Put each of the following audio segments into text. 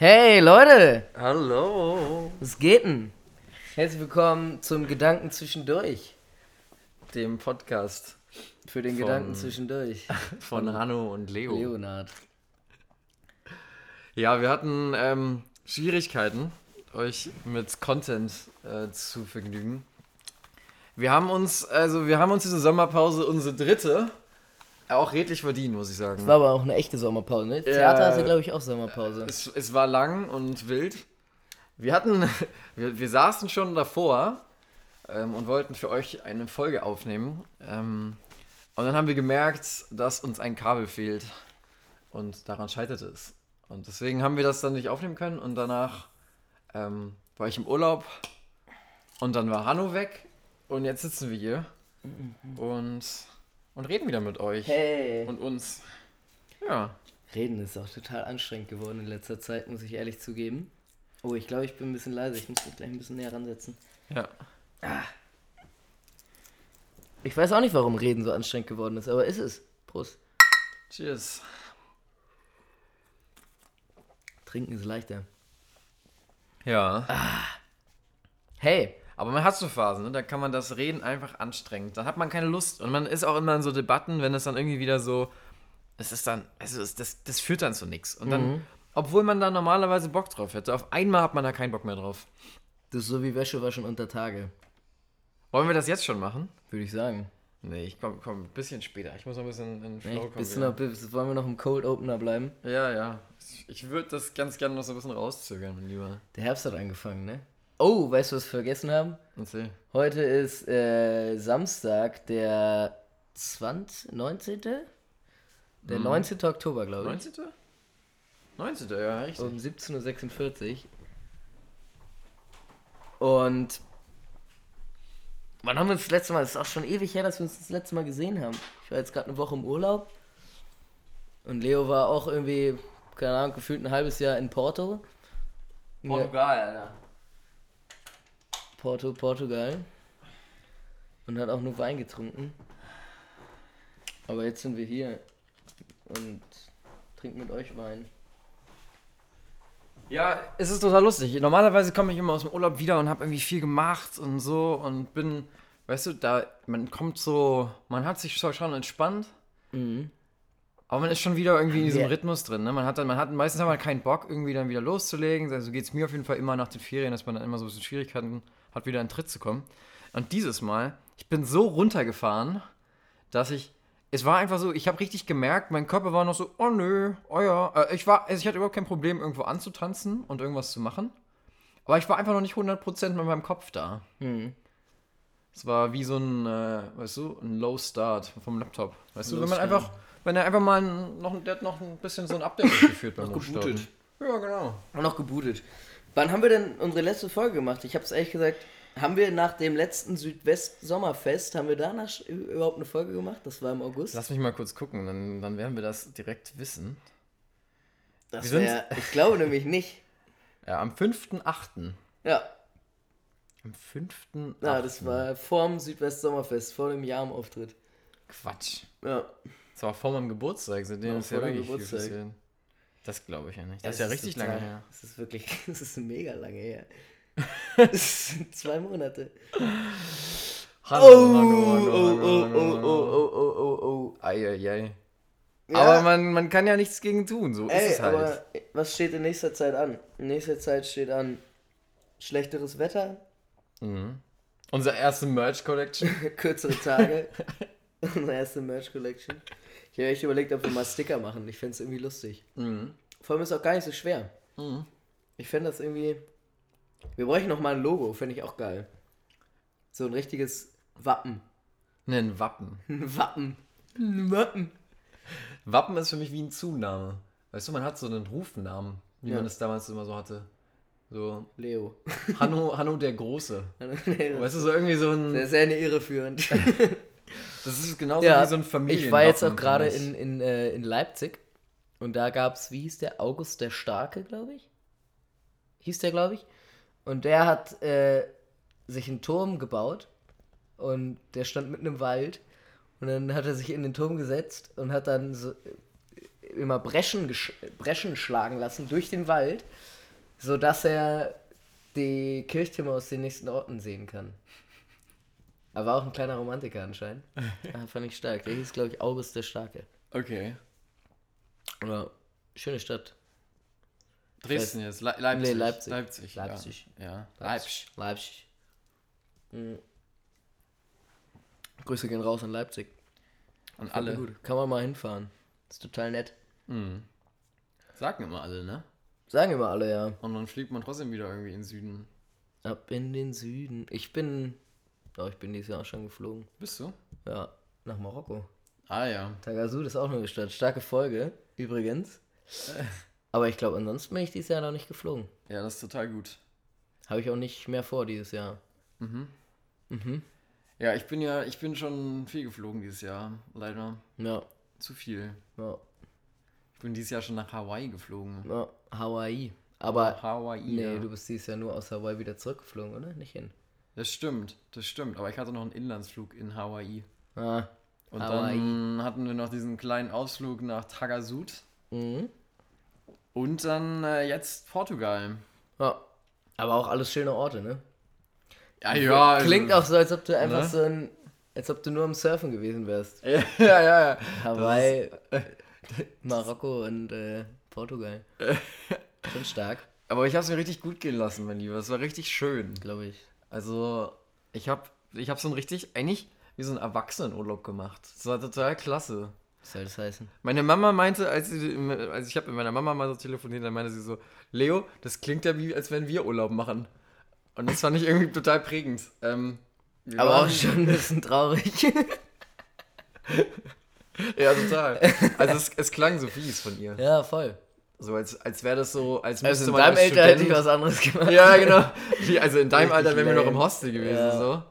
Hey Leute, Hallo. was geht denn? Herzlich willkommen zum Gedanken zwischendurch. Dem Podcast Für den Von- Gedanken zwischendurch. von Hanno und Leo. Leonard. Ja, wir hatten ähm, Schwierigkeiten, euch mit Content äh, zu vergnügen. Wir haben uns, also wir haben uns diese Sommerpause, unsere dritte, auch redlich verdient, muss ich sagen. Es war aber auch eine echte Sommerpause, ne? Theater hatte, glaube ich, auch Sommerpause. Es, es war lang und wild. Wir hatten, wir, wir saßen schon davor ähm, und wollten für euch eine Folge aufnehmen. Ähm, und dann haben wir gemerkt, dass uns ein Kabel fehlt. Und daran scheiterte es. Und deswegen haben wir das dann nicht aufnehmen können. Und danach ähm, war ich im Urlaub. Und dann war Hanno weg. Und jetzt sitzen wir hier und, und reden wieder mit euch Hey. und uns. Ja. Reden ist auch total anstrengend geworden in letzter Zeit, muss ich ehrlich zugeben. Oh, ich glaube, ich bin ein bisschen leise. Ich muss mich gleich ein bisschen näher ransetzen. Ja. Ich weiß auch nicht, warum Reden so anstrengend geworden ist, aber ist es. Prost. Cheers. Trinken ist leichter. Ja. Hey, Aber man hat so Phasen, ne? da kann man das Reden einfach anstrengend. Dann hat man keine Lust. Und man ist auch immer in so Debatten, wenn es dann irgendwie wieder so. Es ist dann. Also es, das, das führt dann zu nichts. Und dann, obwohl man da normalerweise Bock drauf hätte, auf einmal hat man da keinen Bock mehr drauf. das ist so wie Wäsche waschen unter Tage, Wollen wir das jetzt schon machen? würde ich sagen. Nee, ich komm, komm ein bisschen später. Ich muss noch ein bisschen in den Nee, Flow kommen. bist du wieder. noch, wollen wir noch im Cold Opener bleiben? ja, ja. Ich würde das ganz gerne noch so ein bisschen rauszögern, mein Lieber. Der Herbst hat angefangen, ne? Oh, weißt du, was wir vergessen haben? Erzähl. Heute ist äh, Samstag, der 20, 19. Der 19. Oktober, glaube ich. 19. 19. Ja, richtig. Um 17.46 Uhr. Und wann haben wir uns das letzte Mal? Das ist auch schon ewig her, dass wir uns das letzte Mal gesehen haben. Ich war jetzt gerade eine Woche im Urlaub. Und Leo war auch irgendwie, keine Ahnung, gefühlt ein halbes Jahr in Porto. Ja, Alter. Porto, Portugal. Und hat auch nur Wein getrunken. Aber jetzt sind wir hier und trinken mit euch Wein. Ja, es ist total lustig. Normalerweise komme ich immer aus dem Urlaub wieder und habe irgendwie viel gemacht und so und bin, weißt du, da, man kommt so, man hat sich schon schon entspannt, Mhm. aber man ist schon wieder irgendwie in diesem Ja. Rhythmus drin. Ne? Man hat dann, man hat meistens hat man keinen Bock, irgendwie dann wieder loszulegen. Also geht es mir auf jeden Fall immer nach den Ferien, dass man dann immer so ein bisschen Schwierigkeiten hat, wieder in den Tritt zu kommen. Und dieses Mal, ich bin so runtergefahren, dass ich es war einfach so, ich habe richtig gemerkt, mein Körper war noch so, oh nö, oh ja. Äh, Ich, war, also ich hatte überhaupt kein Problem, irgendwo anzutanzen und irgendwas zu machen. Aber ich war einfach noch nicht 100% mit meinem Kopf da. Mhm. Es war wie so ein, äh, weißt du, ein Low Start vom Laptop. Weißt du, Low wenn man Start. einfach, wenn er einfach mal ein, noch, der hat noch ein bisschen so ein Update geführt beim Noch gebootet. Ja, genau. Und noch gebootet. Wann haben wir denn unsere letzte Folge gemacht? Ich habe es ehrlich gesagt, haben wir nach dem letzten Südwest-Sommerfest, haben wir danach überhaupt eine Folge gemacht? Das war im August. Lass mich mal kurz gucken, dann, dann werden wir das direkt wissen. das wär, ich glaube nämlich nicht. Ja, am 5.8. Ja, Am 5.8. ja das war vorm Südwest-Sommerfest, vor dem Jam-Auftritt. Quatsch. Ja. Das war vor meinem Geburtstag, seitdem Ja, ist ja wirklich viel Geburtstag. passiert. Das glaube ich ja nicht. Das ist ja richtig total- lange her. Das ist wirklich, das ist mega lange her. Das sind zwei Monate. Hallo, Oh, hallo, oh, hallo, oh, hallo, oh, hallo. oh, oh, oh, oh, oh. Eieiei. Ja. Aber man, man kann ja nichts gegen tun, so ist Ey, es halt. aber was steht in nächster Zeit an? In nächster Zeit steht an schlechteres Wetter, Mhm. Unsere erste Merch-Collection. kürzere Tage. Unsere erste Merch Collection. Ich habe echt überlegt, ob wir mal Sticker machen. Ich fände es irgendwie lustig. mhm. Vor allem ist es auch gar nicht so schwer. Mhm. Ich fände das irgendwie. Wir bräuchten noch mal ein Logo, fände ich auch geil. So ein richtiges Wappen. Ne, ein Wappen. Ein Wappen. Ein Wappen. Wappen ist für mich wie ein Zunahme. Weißt du, man hat so einen Rufnamen, wie Ja. man es damals immer so hatte. So, Leo. Hanno, Hanno der Große. das Weißt du, so irgendwie so ein. ist sehr eine irreführend. Das ist genauso Ja, wie so ein Familien. Ich war jetzt auch gerade in, in, äh, in Leipzig und da gab es, wie hieß der? August der Starke, glaube ich. Hieß der, glaube ich. Und der hat äh, sich einen Turm gebaut und der stand mitten im Wald und dann hat er sich in den Turm gesetzt und hat dann so, immer Breschen, Breschen schlagen lassen durch den Wald, sodass er die Kirchtürme aus den nächsten Orten sehen kann. Er war auch ein kleiner Romantiker anscheinend. Ja, fand ich stark. Der hieß, glaube ich, August der Starke. Okay. Ja, schöne Stadt. Dresden jetzt. Le Leipzig. Nee, Leipzig. Leipzig. ja. Leipzig. Ja. Leipzig. Leipzig. Mhm. Grüße gehen raus an Leipzig. Alle. alle. Gut. Kann man mal hinfahren. Ist total nett. Mhm. Sagen immer alle, ne? Sagen immer alle, ja. Und dann fliegt man trotzdem wieder irgendwie in den Süden. Ab in den Süden. Ich bin. Oh, ich bin dieses Jahr auch schon geflogen. Bist du? Ja, nach Marokko. Ah ja. Tagasud ist auch eine Stadt. Starke Folge, übrigens. Aber ich glaube, ansonsten bin ich dieses Jahr noch nicht geflogen. Ja, das ist total gut. Habe ich auch nicht mehr vor dieses Jahr. Ja, ich bin ja, ich bin schon viel geflogen dieses Jahr. Leider. Ja, Zu viel. ja, Ich bin dieses Jahr schon nach Hawaii geflogen. ja. Hawaii. Aber. Hawaii. Nee, ja. du bist dieses Jahr nur aus Hawaii wieder zurückgeflogen, oder? Nicht hin. Das stimmt, das stimmt. Aber ich hatte noch einen Inlandsflug in Hawaii. Ah. Und Hawaii. dann hatten wir noch diesen kleinen Ausflug nach Tagasud. Mhm. Und dann äh, jetzt Portugal. Ja. Aber auch alles schöne Orte, ne? Ja, ja. also- Klingt auch so, als ob du einfach Ne? so ein. Als ob du nur am Surfen gewesen wärst. ja, ja, ja. Hawaii, Marokko und äh, Portugal. Schon stark, Aber ich habe es mir richtig gut gehen lassen, mein Lieber. Es war richtig schön. glaube ich. Also, ich habe ich hab so ein richtig, eigentlich wie so einen Erwachsenenurlaub gemacht. Das war total klasse. Was soll das heißen? Meine Mama meinte, als, sie, als ich habe mit meiner Mama mal so telefoniert, dann meinte sie so, Leo, das klingt ja wie, als wenn wir Urlaub machen. Und das fand ich irgendwie total prägend. Ähm, Aber auch schon ein bisschen traurig. Ja, total. Also es, es klang so fies von ihr. ja, voll. So als, als wäre das so, als Also müsste in man deinem Alter hätte ich was anderes gemacht. Ja, genau. Also in deinem Alter wären wir noch im. Hostel gewesen, Ja. so.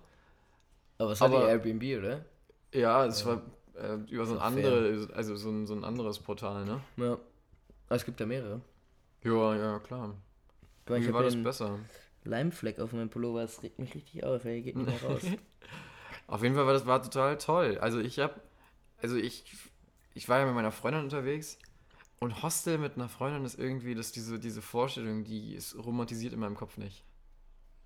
Aber es war Aber- Airbnb, oder? Ja, es war äh, über so ein andere, also so ein, so ein anderes Portal, ne? Ja. Aber es gibt ja mehrere. Ja, ja, klar. Guck Wie war das besser? Leimfleck auf meinem Pullover, das regt mich richtig auf, ey, geht nicht mehr raus. Auf jeden Fall war das war total toll. Also ich hab, also ich, ich war ja mit meiner Freundin unterwegs und Hostel mit einer Freundin ist irgendwie, dass diese, diese Vorstellung, die ist romantisiert in meinem Kopf nicht.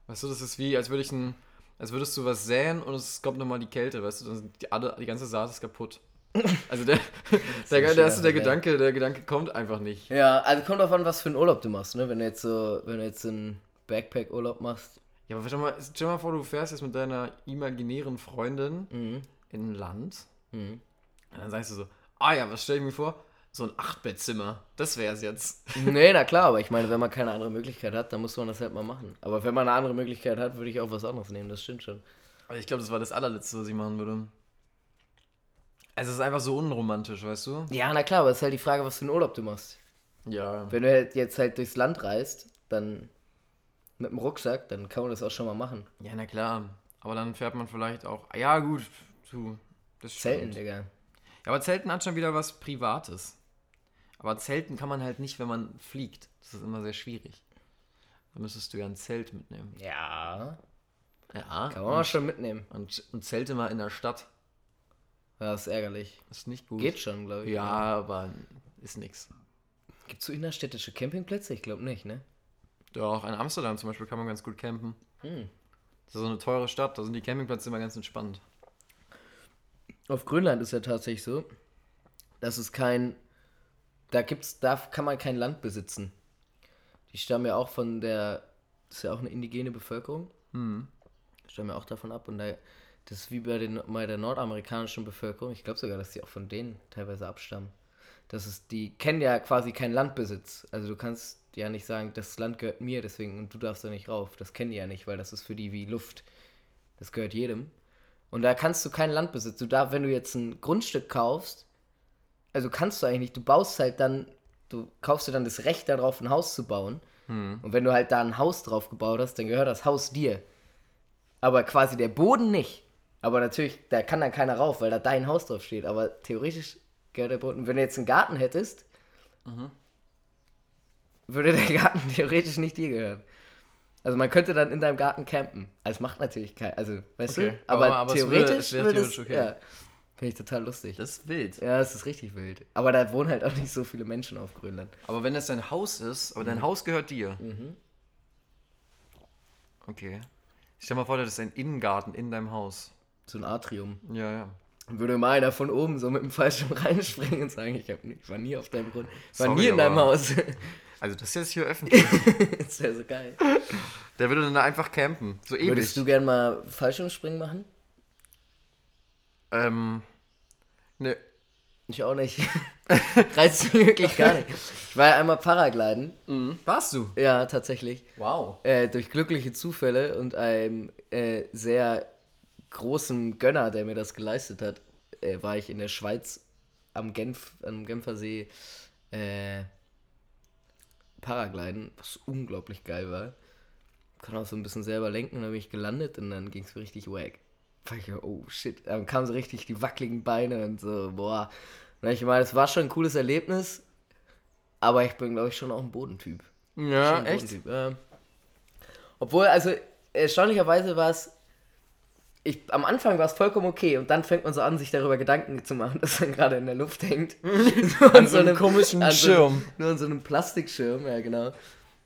Weißt du, das ist wie, als würde ich ein, als würdest du was säen und es kommt nochmal die Kälte, weißt du, dann sind die, alle, die ganze Saat ist kaputt. Also der, der, der, erste, der Gedanke, der Gedanke kommt einfach nicht. ja, also kommt drauf an, was für einen Urlaub du machst, ne? Wenn du jetzt so, wenn du jetzt einen Backpack-Urlaub machst. Ja, aber stell mal, stell mal vor, du fährst jetzt mit deiner imaginären Freundin Mhm. in ein Land Mhm. und dann sagst du so, ah ja, was stell ich mir vor? So ein Achtbettzimmer, das wär's jetzt. Nee, na klar, aber ich meine, wenn man keine andere Möglichkeit hat, dann muss man das halt mal machen. Aber wenn man eine andere Möglichkeit hat, würde ich auch was anderes nehmen, das stimmt schon. Aber ich glaube, das war das allerletzte, was ich machen würde. Also es ist einfach so unromantisch, weißt du? Ja, na klar, aber es ist halt die Frage, was für einen Urlaub du machst. Ja. Wenn du halt jetzt halt durchs Land reist, dann mit dem Rucksack, dann kann man das auch schon mal machen. Ja, na klar. Aber dann fährt man vielleicht auch. Ja, gut, du. Das Zelten, stimmt. Digga. Ja, aber Zelten hat schon wieder was Privates. Aber Zelten kann man halt nicht, wenn man fliegt. Das ist immer sehr schwierig. Da müsstest du ja ein Zelt mitnehmen. Ja, Ja. kann man mal schon mitnehmen. Und, und Zelte mal in der Stadt. Ja, ist ärgerlich. Das ist nicht gut. Geht schon, glaube ich. Ja, aber ist nix. Gibt es so innerstädtische Campingplätze? Ich glaube nicht, ne? Doch, in Amsterdam zum Beispiel kann man ganz gut campen. Hm. Das ist so eine teure Stadt, da sind die Campingplätze immer ganz entspannt. Auf Grönland ist ja tatsächlich so, dass es kein. Da gibt's, da kann man kein Land besitzen. Die stammen ja auch von der. Das ist ja auch eine indigene Bevölkerung. Hm. Stammen ja auch davon ab. Und da, das ist wie bei, den, bei der nordamerikanischen Bevölkerung. Ich glaube sogar, dass die auch von denen teilweise abstammen. Das ist, die kennen ja quasi keinen Landbesitz. Also du kannst ja nicht sagen, das Land gehört mir, deswegen und du darfst da nicht rauf. Das kennen die ja nicht, weil das ist für die wie Luft. Das gehört jedem. Und da kannst du kein Land besitzen. Du darfst, wenn du jetzt ein Grundstück kaufst, also kannst du eigentlich nicht, du baust halt dann, du kaufst dir dann das Recht darauf, ein Haus zu bauen. Und wenn du halt da ein Haus drauf gebaut hast, dann gehört das Haus dir. Aber quasi der Boden nicht. Aber natürlich, da kann dann keiner rauf, weil da dein Haus drauf steht. Aber theoretisch gehört der Boden. Wenn du jetzt einen Garten hättest, würde der Garten theoretisch nicht dir gehören. Also man könnte dann in deinem Garten campen. Also macht natürlich kein, also weißt Okay, du, aber, aber- aber es theoretisch es wäre würde theoretisch okay. ja. Finde ich total lustig. Das ist wild. ja, es ist richtig wild. Aber da wohnen halt auch nicht so viele Menschen auf Grönland. Aber wenn das dein Haus ist, aber dein Haus gehört dir. Okay. Stell mal vor, das ist ein Innengarten in deinem Haus. So ein Atrium. Ja, ja. Dann würde mal einer von oben so mit dem Fallschirm reinspringen und sagen, ich, hab, ich war nie auf deinem Grund. Ich war Sorry, nie in deinem Haus. Also das ist jetzt hier öffentlich. das wäre so geil. Der würde dann da einfach campen. So ewig. Würdest du gern mal Fallschirmspringen machen? Ähm. Ne. Ich auch nicht. Reizt mich wirklich gar nicht. Ich war ja einmal Paragliden. Warst du? Ja, tatsächlich. Wow. Äh, durch glückliche Zufälle und einem äh, sehr großen Gönner, der mir das geleistet hat, äh, war ich in der Schweiz am Genf, am Genfersee äh, Paragliden, was unglaublich geil war. Kann auch so ein bisschen selber lenken und dann bin ich gelandet und dann ging es richtig wack. So, oh shit, dann kamen so richtig die wackeligen Beine und so, boah. Und ich meine, es war schon ein cooles Erlebnis, aber ich bin, glaube ich, schon auch ein Bodentyp. Ja, ein echt? Bodentyp, ja. Obwohl, also erstaunlicherweise war es. Ich, am Anfang war es vollkommen okay und dann fängt man so an, sich darüber Gedanken zu machen, dass man gerade in der Luft hängt. Nur an so einem komischen an so- Schirm. nur an so einem Plastikschirm, ja genau.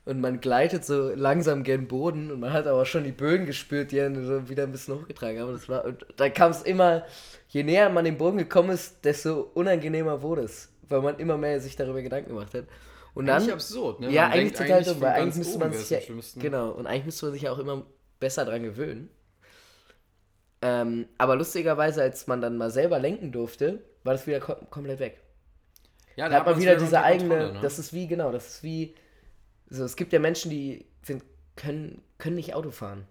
Und man gleitet so langsam gen Boden und man hat aber schon die Böen gespürt, die einen so wieder ein bisschen hochgetragen haben. Und das war, und da kam es immer, je näher man dem Boden gekommen ist, desto unangenehmer wurde es, weil man immer mehr sich darüber Gedanken gemacht hat. Und dann, absurd, ne? ja, Man eigentlich total dumm, weil eigentlich müsste man sich ja, genau, und eigentlich müsste man sich ja auch immer besser dran gewöhnen. Ähm, aber lustigerweise, als man dann mal selber lenken durfte, war das wieder kom komplett weg. Ja, Da hat man wieder diese eigene, ne? das ist wie, genau, das ist wie, so, es gibt ja Menschen, die sind, können, können nicht Auto fahren.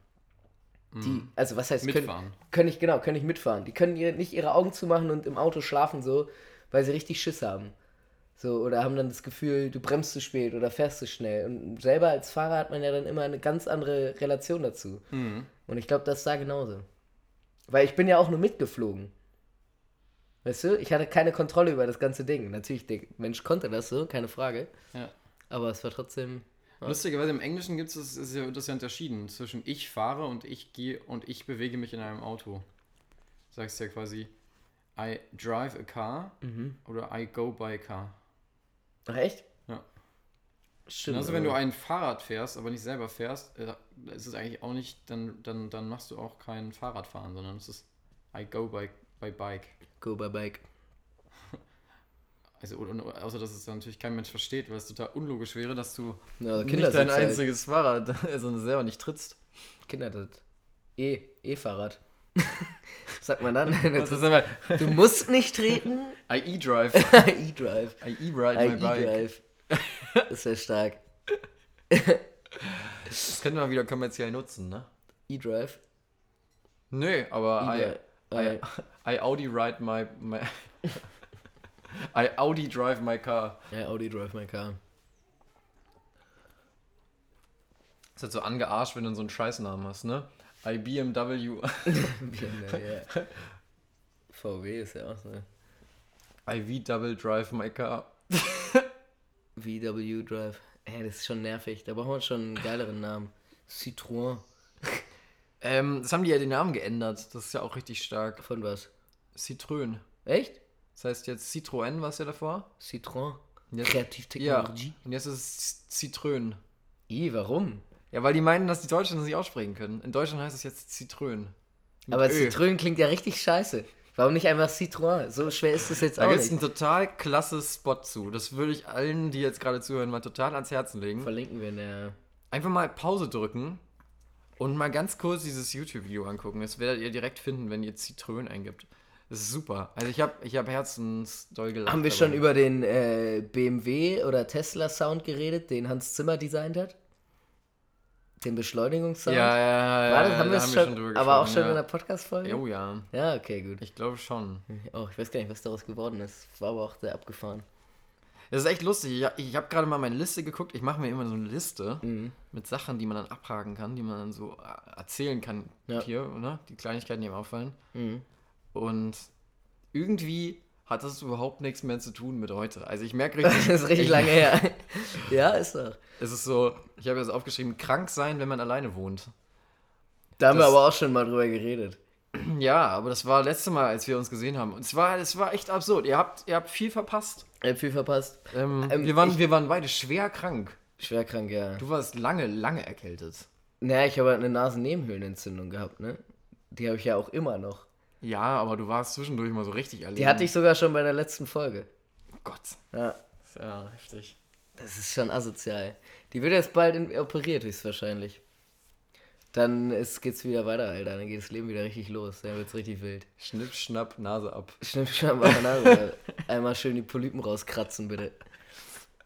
Die, also was heißt, können, Mhm. Mitfahren. können nicht, genau, können nicht mitfahren. Die können ihr, nicht ihre Augen zumachen und im Auto schlafen so, weil sie richtig Schiss haben. So, oder haben dann das Gefühl, du bremst zu spät oder fährst zu schnell. Und selber als Fahrer hat man ja dann immer eine ganz andere Relation dazu. Mhm. Und ich glaube, das ist da genauso. Weil ich bin ja auch nur mitgeflogen. Weißt du, ich hatte keine Kontrolle über das ganze Ding. Natürlich, der Mensch konnte das so, keine Frage. Ja. Aber es war trotzdem. Lustigerweise im Englischen gibt es ist ja, das ja unterschieden zwischen ich fahre und ich gehe und ich bewege mich in einem Auto. Du sagst ja quasi I drive a car Mhm. oder I go by a car. Ach, echt? Ja. Stimmt. Also wenn du ein Fahrrad fährst, aber nicht selber fährst, äh, ist es eigentlich auch nicht, dann, dann, dann machst du auch kein Fahrradfahren, sondern es ist I go by, by bike. Go by bike. Also, außer dass es natürlich kein Mensch versteht, weil es total unlogisch wäre, dass du Ja, nicht Kinder dein halt. einziges Fahrrad, also selber nicht trittst. Kinder, das. E, E-Fahrrad. Sagt man dann? Immer du musst nicht treten. I e-drive. E-Drive. I e-ride my bike. E-Drive. Das ist ja stark. Das könnte man wieder kommerziell nutzen, ne? E-Drive. Nö, aber I, E-Drive. I, I Audi ride my, my I Audi drive my car. Ja, Audi Drive My Car. Ist halt so angearscht, wenn du so einen Scheißnamen hast, ne? I BMW. ja. VW ist ja auch so. I V double drive my car. VW Drive. Ey, das ist schon nervig. Da brauchen wir schon einen geileren Namen. Citroën. Ähm, das haben die ja den Namen geändert. Das ist ja auch richtig stark. Von was? Citroën. Echt? Das heißt jetzt Citroën, was ja davor? Citroën. Jetzt- Ja. Kreativtechnologie. Und jetzt ist es Citroën. I, warum? Ja, weil die meinen, dass die Deutschen das nicht aussprechen können. In Deutschland heißt es jetzt Citroën. Aber Ö. Citroën klingt ja richtig scheiße. Warum nicht einfach Citroën? So schwer ist es jetzt Da auch gibt es nicht. einen total klasse Spot zu. Das würde ich allen, die jetzt gerade zuhören, mal total ans Herzen legen. Verlinken wir in der. Einfach mal Pause drücken und mal ganz kurz dieses YouTube-Video angucken. Das werdet ihr direkt finden, wenn ihr Zitrön eingibt. Das ist super. Also ich habe ich hab herzensdoll gelacht. Haben wir schon über den äh, BMW oder Tesla Sound geredet, den Hans Zimmer designt hat? Den Beschleunigungssound? Ja, ja, ja. War das, ja, haben wir da es schon, drüber aber auch schon ja. in der Podcast-Folge? Oh ja, Ja, okay, gut. ich glaube schon. Oh, ich weiß gar nicht, was daraus geworden ist. War aber auch sehr abgefahren. Das ist echt lustig. Ich, ich habe gerade mal meine Liste geguckt. Ich mache mir immer so eine Liste Mhm. mit Sachen, die man dann abhaken kann, die man dann so äh, erzählen kann Ja. hier, ne? Die Kleinigkeiten, die mir auffallen. Mhm. Und irgendwie hat das überhaupt nichts mehr zu tun mit heute. Also ich merke richtig, Das ist richtig ich, lange her. ja, ist doch. es ist so, ich habe jetzt aufgeschrieben, krank sein, wenn man alleine wohnt. Da haben wir Das- aber auch schon mal drüber geredet. Ja, aber das war letzte Mal, als wir uns gesehen haben. Und es war, es war echt absurd. Ihr habt, ihr habt viel verpasst. Ich hab viel verpasst. Ähm, Ähm, wir, waren, ich- wir waren beide schwer krank. Schwerkrank, ja. Du warst lange, lange erkältet. Naja, ich habe halt eine Nasennebenhöhlenentzündung gehabt, ne? Die habe ich ja auch immer noch. Ja, aber du warst zwischendurch mal so richtig erlebt. Die hatte ich sogar schon bei der letzten Folge. Oh Gott. Ja. Das ja heftig. Das ist schon asozial. Die wird jetzt bald in, operiert, höchstwahrscheinlich. Dann ist, geht's wieder weiter, Alter. Dann geht das Leben wieder richtig los. Dann wird's richtig wild. Schnipp, schnapp, Nase ab. Schnipp, schnapp, Nase. Einmal schön die Polypen rauskratzen, bitte.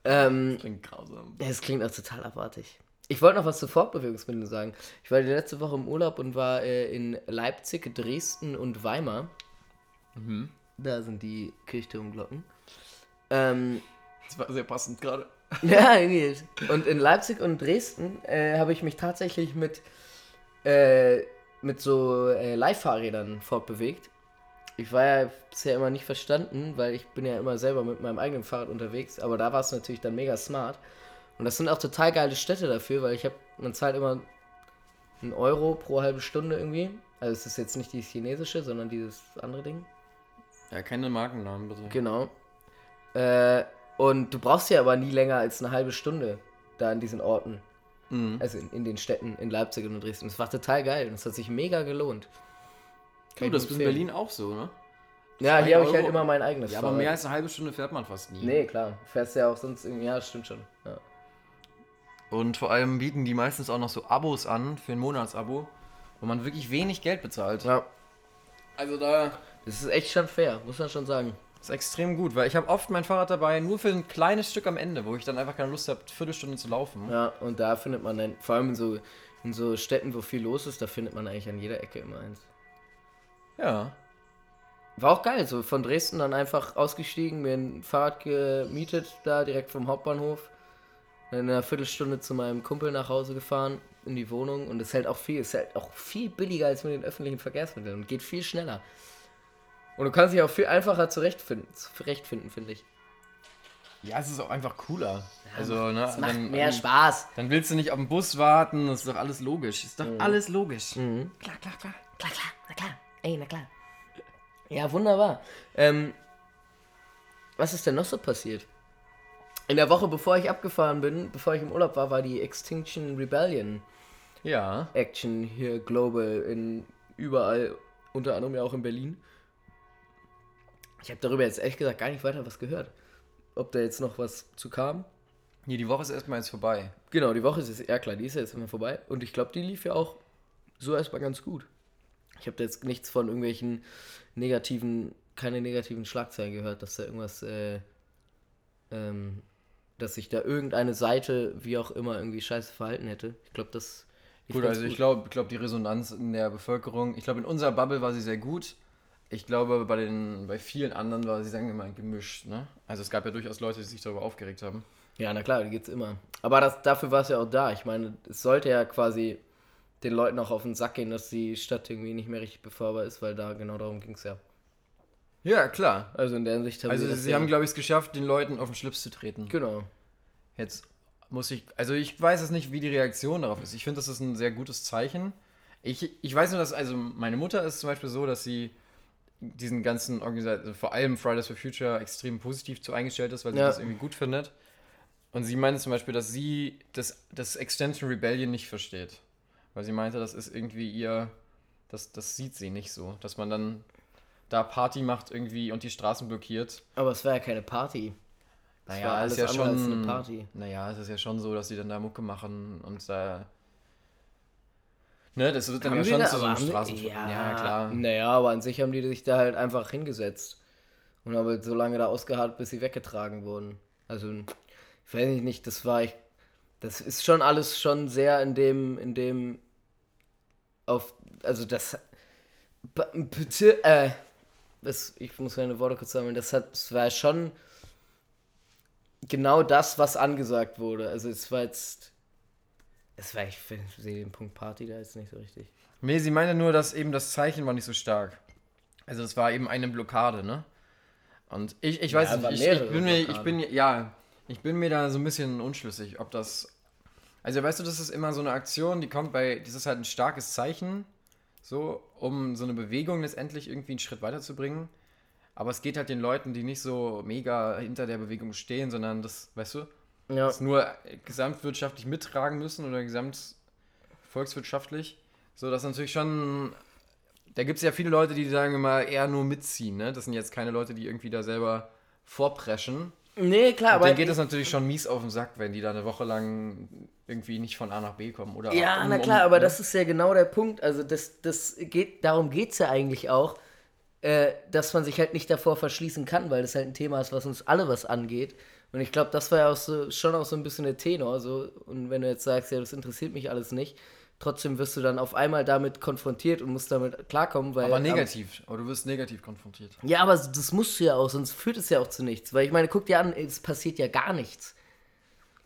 Ähm, Klingt grausam. Es klingt auch total abartig. Ich wollte noch was zu Fortbewegungsmitteln sagen. Ich war die letzte Woche im Urlaub und war äh, in Leipzig, Dresden und Weimar. Da sind die Kirchturmglocken. Ähm, Das war sehr passend gerade. ja, irgendwie. Und in Leipzig und Dresden äh, habe ich mich tatsächlich mit, äh, mit so äh, Leihfahrrädern fortbewegt. Ich war ja bisher immer nicht verstanden, weil ich bin ja immer selber mit meinem eigenen Fahrrad unterwegs, aber da war es natürlich dann mega smart. Und das sind auch total geile Städte dafür, weil ich habe, man zahlt immer einen Euro pro halbe Stunde irgendwie. Also es ist jetzt nicht die chinesische, sondern dieses andere Ding. Ja, keine Markennamen, bitte. Genau. Äh, und du brauchst ja aber nie länger als eine halbe Stunde da in diesen Orten. Mhm. Also in, in den Städten, in Leipzig und in Dresden. Das war total geil und es hat sich mega gelohnt. Kann Du, das ist in. Berlin auch so, ne? Ja, hier habe ich halt immer mein eigenes Ja, aber Fahrrad. mehr als eine halbe Stunde fährt man fast nie. Nee, klar. Fährst ja auch sonst irgendwie. Ja, stimmt schon. Ja. Und vor allem bieten die meistens auch noch so Abos an für ein Monatsabo, wo man wirklich wenig Geld bezahlt. ja. Also da Das ist echt schon fair, muss man schon sagen. ist extrem gut, weil ich habe oft mein Fahrrad dabei, nur für ein kleines Stück am Ende, wo ich dann einfach keine Lust habe, eine Viertelstunde zu laufen. Ja, und da findet man dann, vor allem in so, in so Städten, wo viel los ist, da findet man eigentlich an jeder Ecke immer eins. Ja. War auch geil, so von Dresden dann einfach ausgestiegen, mir ein Fahrrad gemietet, da direkt vom Hauptbahnhof. In einer Viertelstunde zu meinem Kumpel nach Hause gefahren, in die Wohnung. Und es hält auch viel, es hält auch viel billiger als mit den öffentlichen Verkehrsmitteln und geht viel schneller. Und du kannst dich auch viel einfacher zurechtfinden, zurechtfinden finde ich. Ja, es ist auch einfach cooler. also, ne, Es macht dann, mehr dann, Spaß. dann willst du nicht auf den Bus warten, das ist doch alles logisch. Ist doch alles logisch. Klar, klar, klar. Klar, klar, na klar. Ey, na klar. Ja, wunderbar. Ähm, was ist denn noch so passiert? In der Woche, bevor ich abgefahren bin, bevor ich im Urlaub war, war die Extinction Rebellion Ja. Action hier global in überall, unter anderem ja auch in Berlin. Ich habe darüber jetzt ehrlich gesagt gar nicht weiter was gehört. Ob da jetzt noch was zu kam. Nee, die Woche ist erstmal jetzt vorbei. Genau, die Woche ist jetzt, ja klar, die ist jetzt immer vorbei. Und ich glaube, die lief ja auch so erstmal ganz gut. Ich habe da jetzt nichts von irgendwelchen negativen, keine negativen Schlagzeilen gehört, dass da irgendwas, äh, ähm, dass sich da irgendeine Seite, wie auch immer, irgendwie scheiße verhalten hätte. Ich glaube, das. lief Gut, also ich glaube, glaub, die Resonanz in der Bevölkerung, ich glaube, in unserer Bubble war sie sehr gut. Ich glaube, bei, den, bei vielen anderen war sie, sagen wir mal, gemischt. Ne? Also es gab ja durchaus Leute, die sich darüber aufgeregt haben. Ja, na klar, die geht's immer. Aber das, dafür war es ja auch da. Ich meine, es sollte ja quasi den Leuten auch auf den Sack gehen, dass die Stadt irgendwie nicht mehr richtig befahrbar ist, weil da genau darum ging's ja. Ja, klar. Also in der Hinsicht haben Also sie sie haben, glaube ich, es geschafft, den Leuten auf den Schlips zu treten. Genau. Jetzt muss ich, also ich weiß es nicht, wie die Reaktion darauf ist. Ich finde, das ist ein sehr gutes Zeichen. Ich, ich weiß nur, dass, also meine Mutter ist zum Beispiel so, dass sie diesen ganzen Organisation, vor allem Fridays for Future, extrem positiv zu eingestellt ist, weil sie Ja. das irgendwie gut findet. Und sie meinte zum Beispiel, dass sie das, das Extension Rebellion nicht versteht. Weil sie meinte, das ist irgendwie ihr, das, das sieht sie nicht so. Dass man dann da Party macht irgendwie und die Straßen blockiert. Aber es war ja keine Party. Das Naja, war ist ja schon. eine Party. Naja, es ist ja schon so, dass die dann da Mucke machen und da. Ne, das wird dann Haben ja schon da- zu so einem Straßen. Ja, klar. Naja, aber an sich haben die sich da halt einfach hingesetzt. Und haben halt so lange da ausgeharrt, bis sie weggetragen wurden. Also, ich weiß nicht, das war ich. Das ist schon alles schon sehr in dem, in dem. Auf. Also das. äh. Das, ich muss meine Worte kurz sammeln. Das hat. Das war schon genau das, was angesagt wurde. Also es war jetzt. Es war, ich sehe den Punkt Party da jetzt nicht so richtig. Nee, sie meinte nur, dass eben das Zeichen war nicht so stark. Also das war eben eine Blockade, ne? Und ich, ich weiß Ja, nicht, ich, ich bin mir, ich bin, ja, ich bin mir da so ein bisschen unschlüssig, ob das. Also weißt du, das ist immer so eine Aktion, die kommt bei, das ist halt ein starkes Zeichen, so, um so eine Bewegung letztendlich irgendwie einen Schritt weiterzubringen. Aber es geht halt den Leuten, die nicht so mega hinter der Bewegung stehen, sondern das, weißt du, Ja. das nur gesamtwirtschaftlich mittragen müssen oder gesamtvolkswirtschaftlich. So, das ist natürlich schon. Da gibt es ja viele Leute, die sagen wir mal eher nur mitziehen, ne? Das sind jetzt keine Leute, die irgendwie da selber vorpreschen. Nee, klar, Aber denen geht es natürlich schon mies auf den Sack, wenn die da eine Woche lang irgendwie nicht von A nach B kommen. Oder Ja, um- na um- klar, aber ne? das ist ja genau der Punkt. Also das, das geht, darum geht es ja eigentlich auch, äh, dass man sich halt nicht davor verschließen kann, weil das halt ein Thema ist, was uns alle was angeht. Und ich glaube, das war ja auch so, schon auch so ein bisschen der Tenor. So. Und wenn du jetzt sagst, ja, das interessiert mich alles nicht, trotzdem wirst du dann auf einmal damit konfrontiert und musst damit klarkommen, weil. Aber negativ. Aber du wirst negativ konfrontiert. ja, aber das musst du ja auch, sonst führt es ja auch zu nichts. Weil ich meine, guck dir an, es passiert ja gar nichts.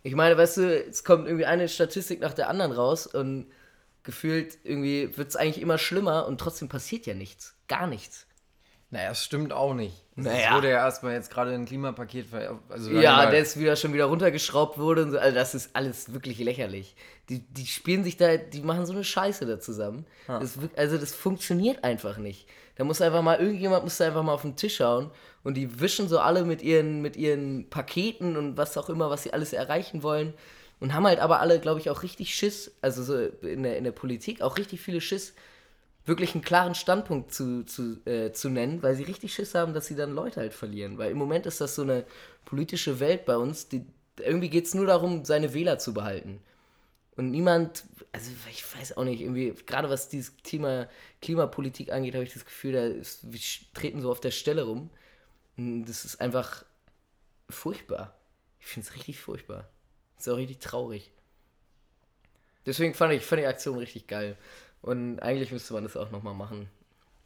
Ich meine, weißt du, es kommt irgendwie eine Statistik nach der anderen raus und gefühlt irgendwie wird es eigentlich immer schlimmer und trotzdem passiert ja nichts. Gar nichts. Naja, das stimmt auch nicht. Es Naja. wurde ja erstmal jetzt gerade ein Klimapaket. Also Ja, ist wieder schon wieder runtergeschraubt wurde und so. Also das ist alles wirklich lächerlich. Die, die spielen sich da, die machen so eine Scheiße da zusammen. Das, also das funktioniert einfach nicht. Da muss einfach mal, irgendjemand muss da einfach mal auf den Tisch schauen und die wischen so alle mit ihren, mit ihren Paketen und was auch immer, was sie alles erreichen wollen. Und haben halt aber alle, glaube ich, auch richtig Schiss, also so in der, in der Politik auch richtig viele Schiss, wirklich einen klaren Standpunkt zu, zu, äh, zu nennen, weil sie richtig Schiss haben, dass sie dann Leute halt verlieren. Weil im Moment ist das so eine politische Welt bei uns, die irgendwie geht es nur darum, seine Wähler zu behalten. Und niemand, also ich weiß auch nicht, irgendwie, gerade was dieses Thema Klimapolitik angeht, habe ich das Gefühl, da ist, wir treten so auf der Stelle rum. Und das ist einfach furchtbar. Ich finde es richtig furchtbar. Ist auch richtig traurig. Deswegen fand ich, fand die Aktion richtig geil. Und eigentlich müsste man das auch nochmal machen.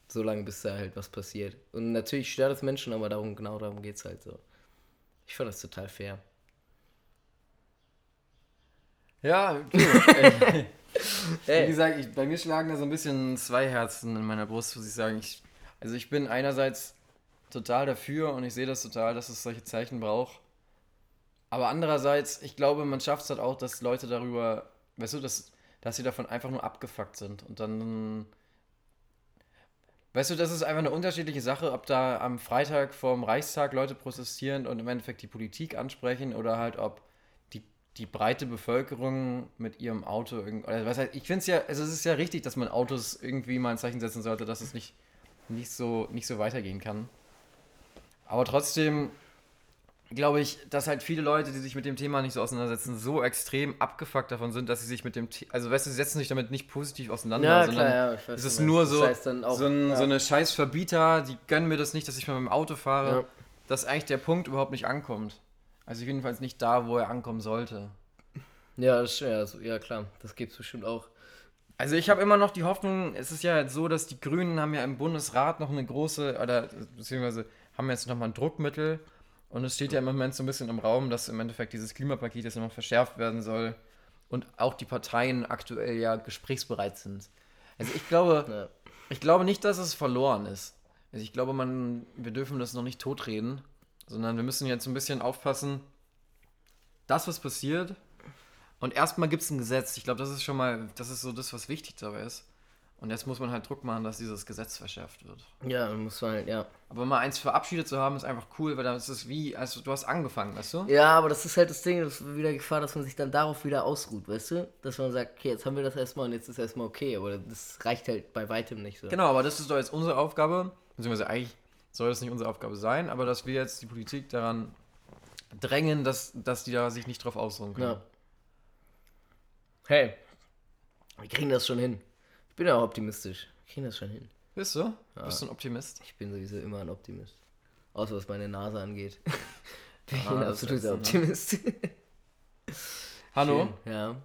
So lange, bis da halt was passiert. Und natürlich stört es Menschen, aber darum, genau darum geht es halt so. Ich fand das total fair. Ja, ey, wie gesagt, ich, bei mir schlagen da so ein bisschen zwei Herzen in meiner Brust, muss ich sagen. Ich, also ich bin einerseits total dafür und ich sehe das total, dass es solche Zeichen braucht. Aber andererseits, ich glaube, man schafft es halt auch, dass Leute darüber, weißt du, dass, dass sie davon einfach nur abgefuckt sind. Und dann, weißt du, das ist einfach eine unterschiedliche Sache, ob da am Freitag vorm Reichstag Leute protestieren und im Endeffekt die Politik ansprechen oder halt ob die, die breite Bevölkerung mit ihrem Auto irgendwie, oder was ich finde es ja, also es ist ja richtig, dass man Autos irgendwie mal ein Zeichen setzen sollte, dass es nicht, nicht, so, nicht so weitergehen kann. Aber trotzdem glaube ich, dass halt viele Leute, die sich mit dem Thema nicht so auseinandersetzen, so extrem abgefuckt davon sind, dass sie sich mit dem, The also weißt du, sie setzen sich damit nicht positiv auseinander, Ja, sondern klar, ja, es ist nur meinst. Das so, heißt auch- so, ein, ja. so eine scheiß Verbieter, die gönnen mir das nicht, dass ich mit meinem Auto fahre, dass eigentlich der Punkt überhaupt nicht ankommt. Also jedenfalls nicht da, wo er ankommen sollte. ja, das, ja, so, ja, klar, das gibt es bestimmt auch. Also ich habe immer noch die Hoffnung, es ist ja jetzt so, dass die Grünen haben ja im Bundesrat noch eine große, oder beziehungsweise haben jetzt nochmal ein Druckmittel und es steht ja im Moment so ein bisschen im Raum, dass im Endeffekt dieses Klimapaket jetzt noch verschärft werden soll und auch die Parteien aktuell ja gesprächsbereit sind. Also ich glaube, Ja. ich glaube nicht, dass es verloren ist. Also ich glaube, man, wir dürfen das noch nicht totreden, sondern wir müssen jetzt ein bisschen aufpassen, das, was passiert. Und erstmal gibt es ein Gesetz. Ich glaube, das ist schon mal, das ist so das, was wichtig dabei ist. Und jetzt muss man halt Druck machen, dass dieses Gesetz verschärft wird. Ja, dann muss man halt, ja. Aber mal eins verabschiedet zu haben, ist einfach cool, weil dann ist es wie, also du hast angefangen, weißt du? Ja, aber das ist halt das Ding, das ist wieder Gefahr, dass man sich dann darauf wieder ausruht, weißt du? Dass man sagt, okay, jetzt haben wir das erstmal und jetzt ist erstmal okay, aber das reicht halt bei weitem nicht so. Genau, aber das ist doch jetzt unsere Aufgabe, beziehungsweise eigentlich soll das nicht unsere Aufgabe sein, aber dass wir jetzt die Politik daran drängen, dass, dass die da sich nicht drauf ausruhen können. Ja. Hey, wir kriegen das schon hin. Ich bin ja auch optimistisch. Wir kriegen das schon hin. Bist du? Bist du ein Optimist? Ich bin sowieso immer ein Optimist. Außer was meine Nase angeht. bin ich Ah, ein absoluter? Optimist. Hallo? Schön, Ja.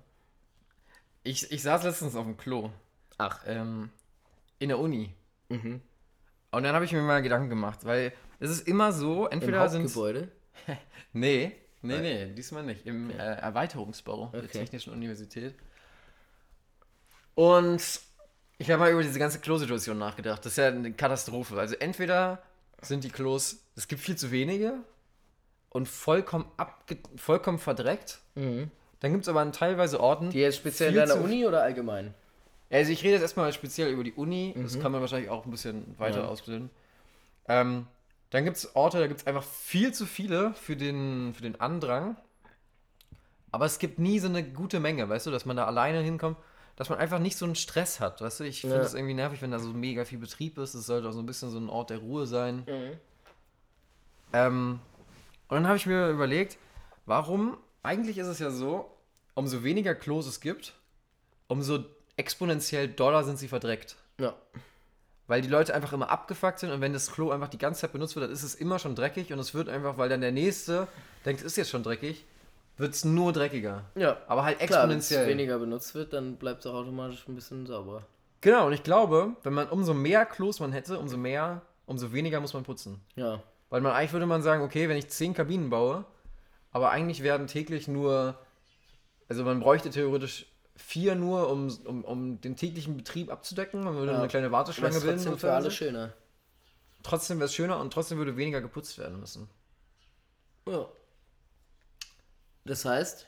Ich, ich saß letztens auf dem Klo Ach. ähm, in der Uni. Mhm. Und dann habe ich mir mal Gedanken gemacht, weil es ist immer so, Im entweder sind Hauptgebäude? Nee, nee, nee, diesmal nicht. Im äh, Erweiterungsbau der Okay. Technischen Universität. Und ich habe mal über diese ganze Klosituation nachgedacht. Das ist ja eine Katastrophe. Also entweder sind die Klos, es gibt viel zu wenige und vollkommen, abge vollkommen verdreckt. Mhm. Dann gibt es aber an teilweise Orten, Die jetzt speziell in deiner Uni oder allgemein? Also ich rede jetzt erstmal speziell über die Uni. Das kann man wahrscheinlich auch ein bisschen weiter Ja. ausbilden. Ähm, dann gibt es Orte, da gibt es einfach viel zu viele für den, für den Andrang. Aber es gibt nie so eine gute Menge, weißt du, dass man da alleine hinkommt, dass man einfach nicht so einen Stress hat, weißt du. Ich finde Ja. es irgendwie nervig, wenn da so mega viel Betrieb ist. Es sollte auch so ein bisschen so ein Ort der Ruhe sein. Ähm, und dann habe ich mir überlegt, warum, eigentlich ist es ja so, umso weniger Klos es gibt, umso exponentiell doller sind sie verdreckt. Ja. Weil die Leute einfach immer abgefuckt sind und wenn das Klo einfach die ganze Zeit benutzt wird, dann ist es immer schon dreckig und es wird einfach, weil dann der Nächste denkt, es ist jetzt schon dreckig, wird es nur dreckiger. Ja. Aber halt Klar, wenn es exponentiell. weniger benutzt wird, dann bleibt es auch automatisch ein bisschen sauberer. Genau, und ich glaube, wenn man umso mehr Klos man hätte, umso mehr, umso weniger muss man putzen. Ja. Weil man eigentlich würde man sagen, okay, wenn ich zehn Kabinen baue, aber eigentlich werden täglich nur, also man bräuchte theoretisch vier nur, um, um, um den täglichen Betrieb abzudecken. Man würde Ja. eine kleine Warteschlange bilden. trotzdem für alle schöner. Trotzdem wäre es schöner und trotzdem würde weniger geputzt werden müssen. Ja. Das heißt,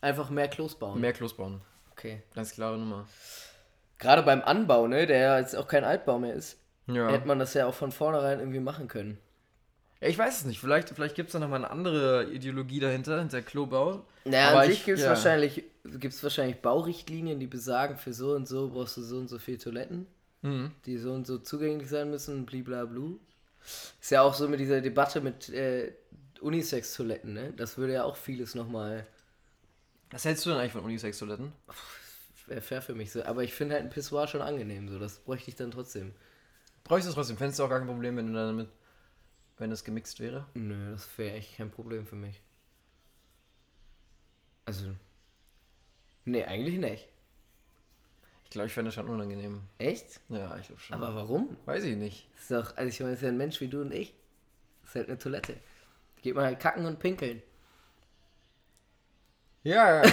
einfach mehr Klos bauen. Mehr Klos bauen. Okay. Ganz klare Nummer. Gerade beim Anbau, ne, der ja jetzt auch kein Altbau mehr ist, Ja. hätte man das ja auch von vornherein irgendwie machen können. ja ich weiß es nicht. Vielleicht, vielleicht gibt es da nochmal eine andere Ideologie dahinter, hinter Klobau. Naja, Aber an sich ich- gibt es ja. wahrscheinlich, gibt's wahrscheinlich Baurichtlinien, die besagen, für so und so brauchst du so und so viele Toiletten, Mhm. die so und so zugänglich sein müssen, bliblablu. Ist ja auch so mit dieser Debatte mit äh, Unisex-Toiletten, ne? Das würde ja auch vieles nochmal Was hältst du denn eigentlich von Unisex-Toiletten? wäre fair für mich so. Aber ich finde halt ein Pissoir schon angenehm, so. Das bräuchte ich dann trotzdem. Bräuchst du es trotzdem? Fändest du auch gar kein Problem, wenn du dann damit, wenn es gemixt wäre? Nö, das wäre echt kein Problem für mich. Also. Nee, eigentlich nicht. Ich glaube, ich fände das schon unangenehm. Echt? Ja, ich glaube schon. Aber warum? Weiß ich nicht. Das ist doch, also ich meine, das ist ja ein Mensch wie du und ich. Das ist halt eine Toilette. Geht man halt kacken und pinkeln. Ja,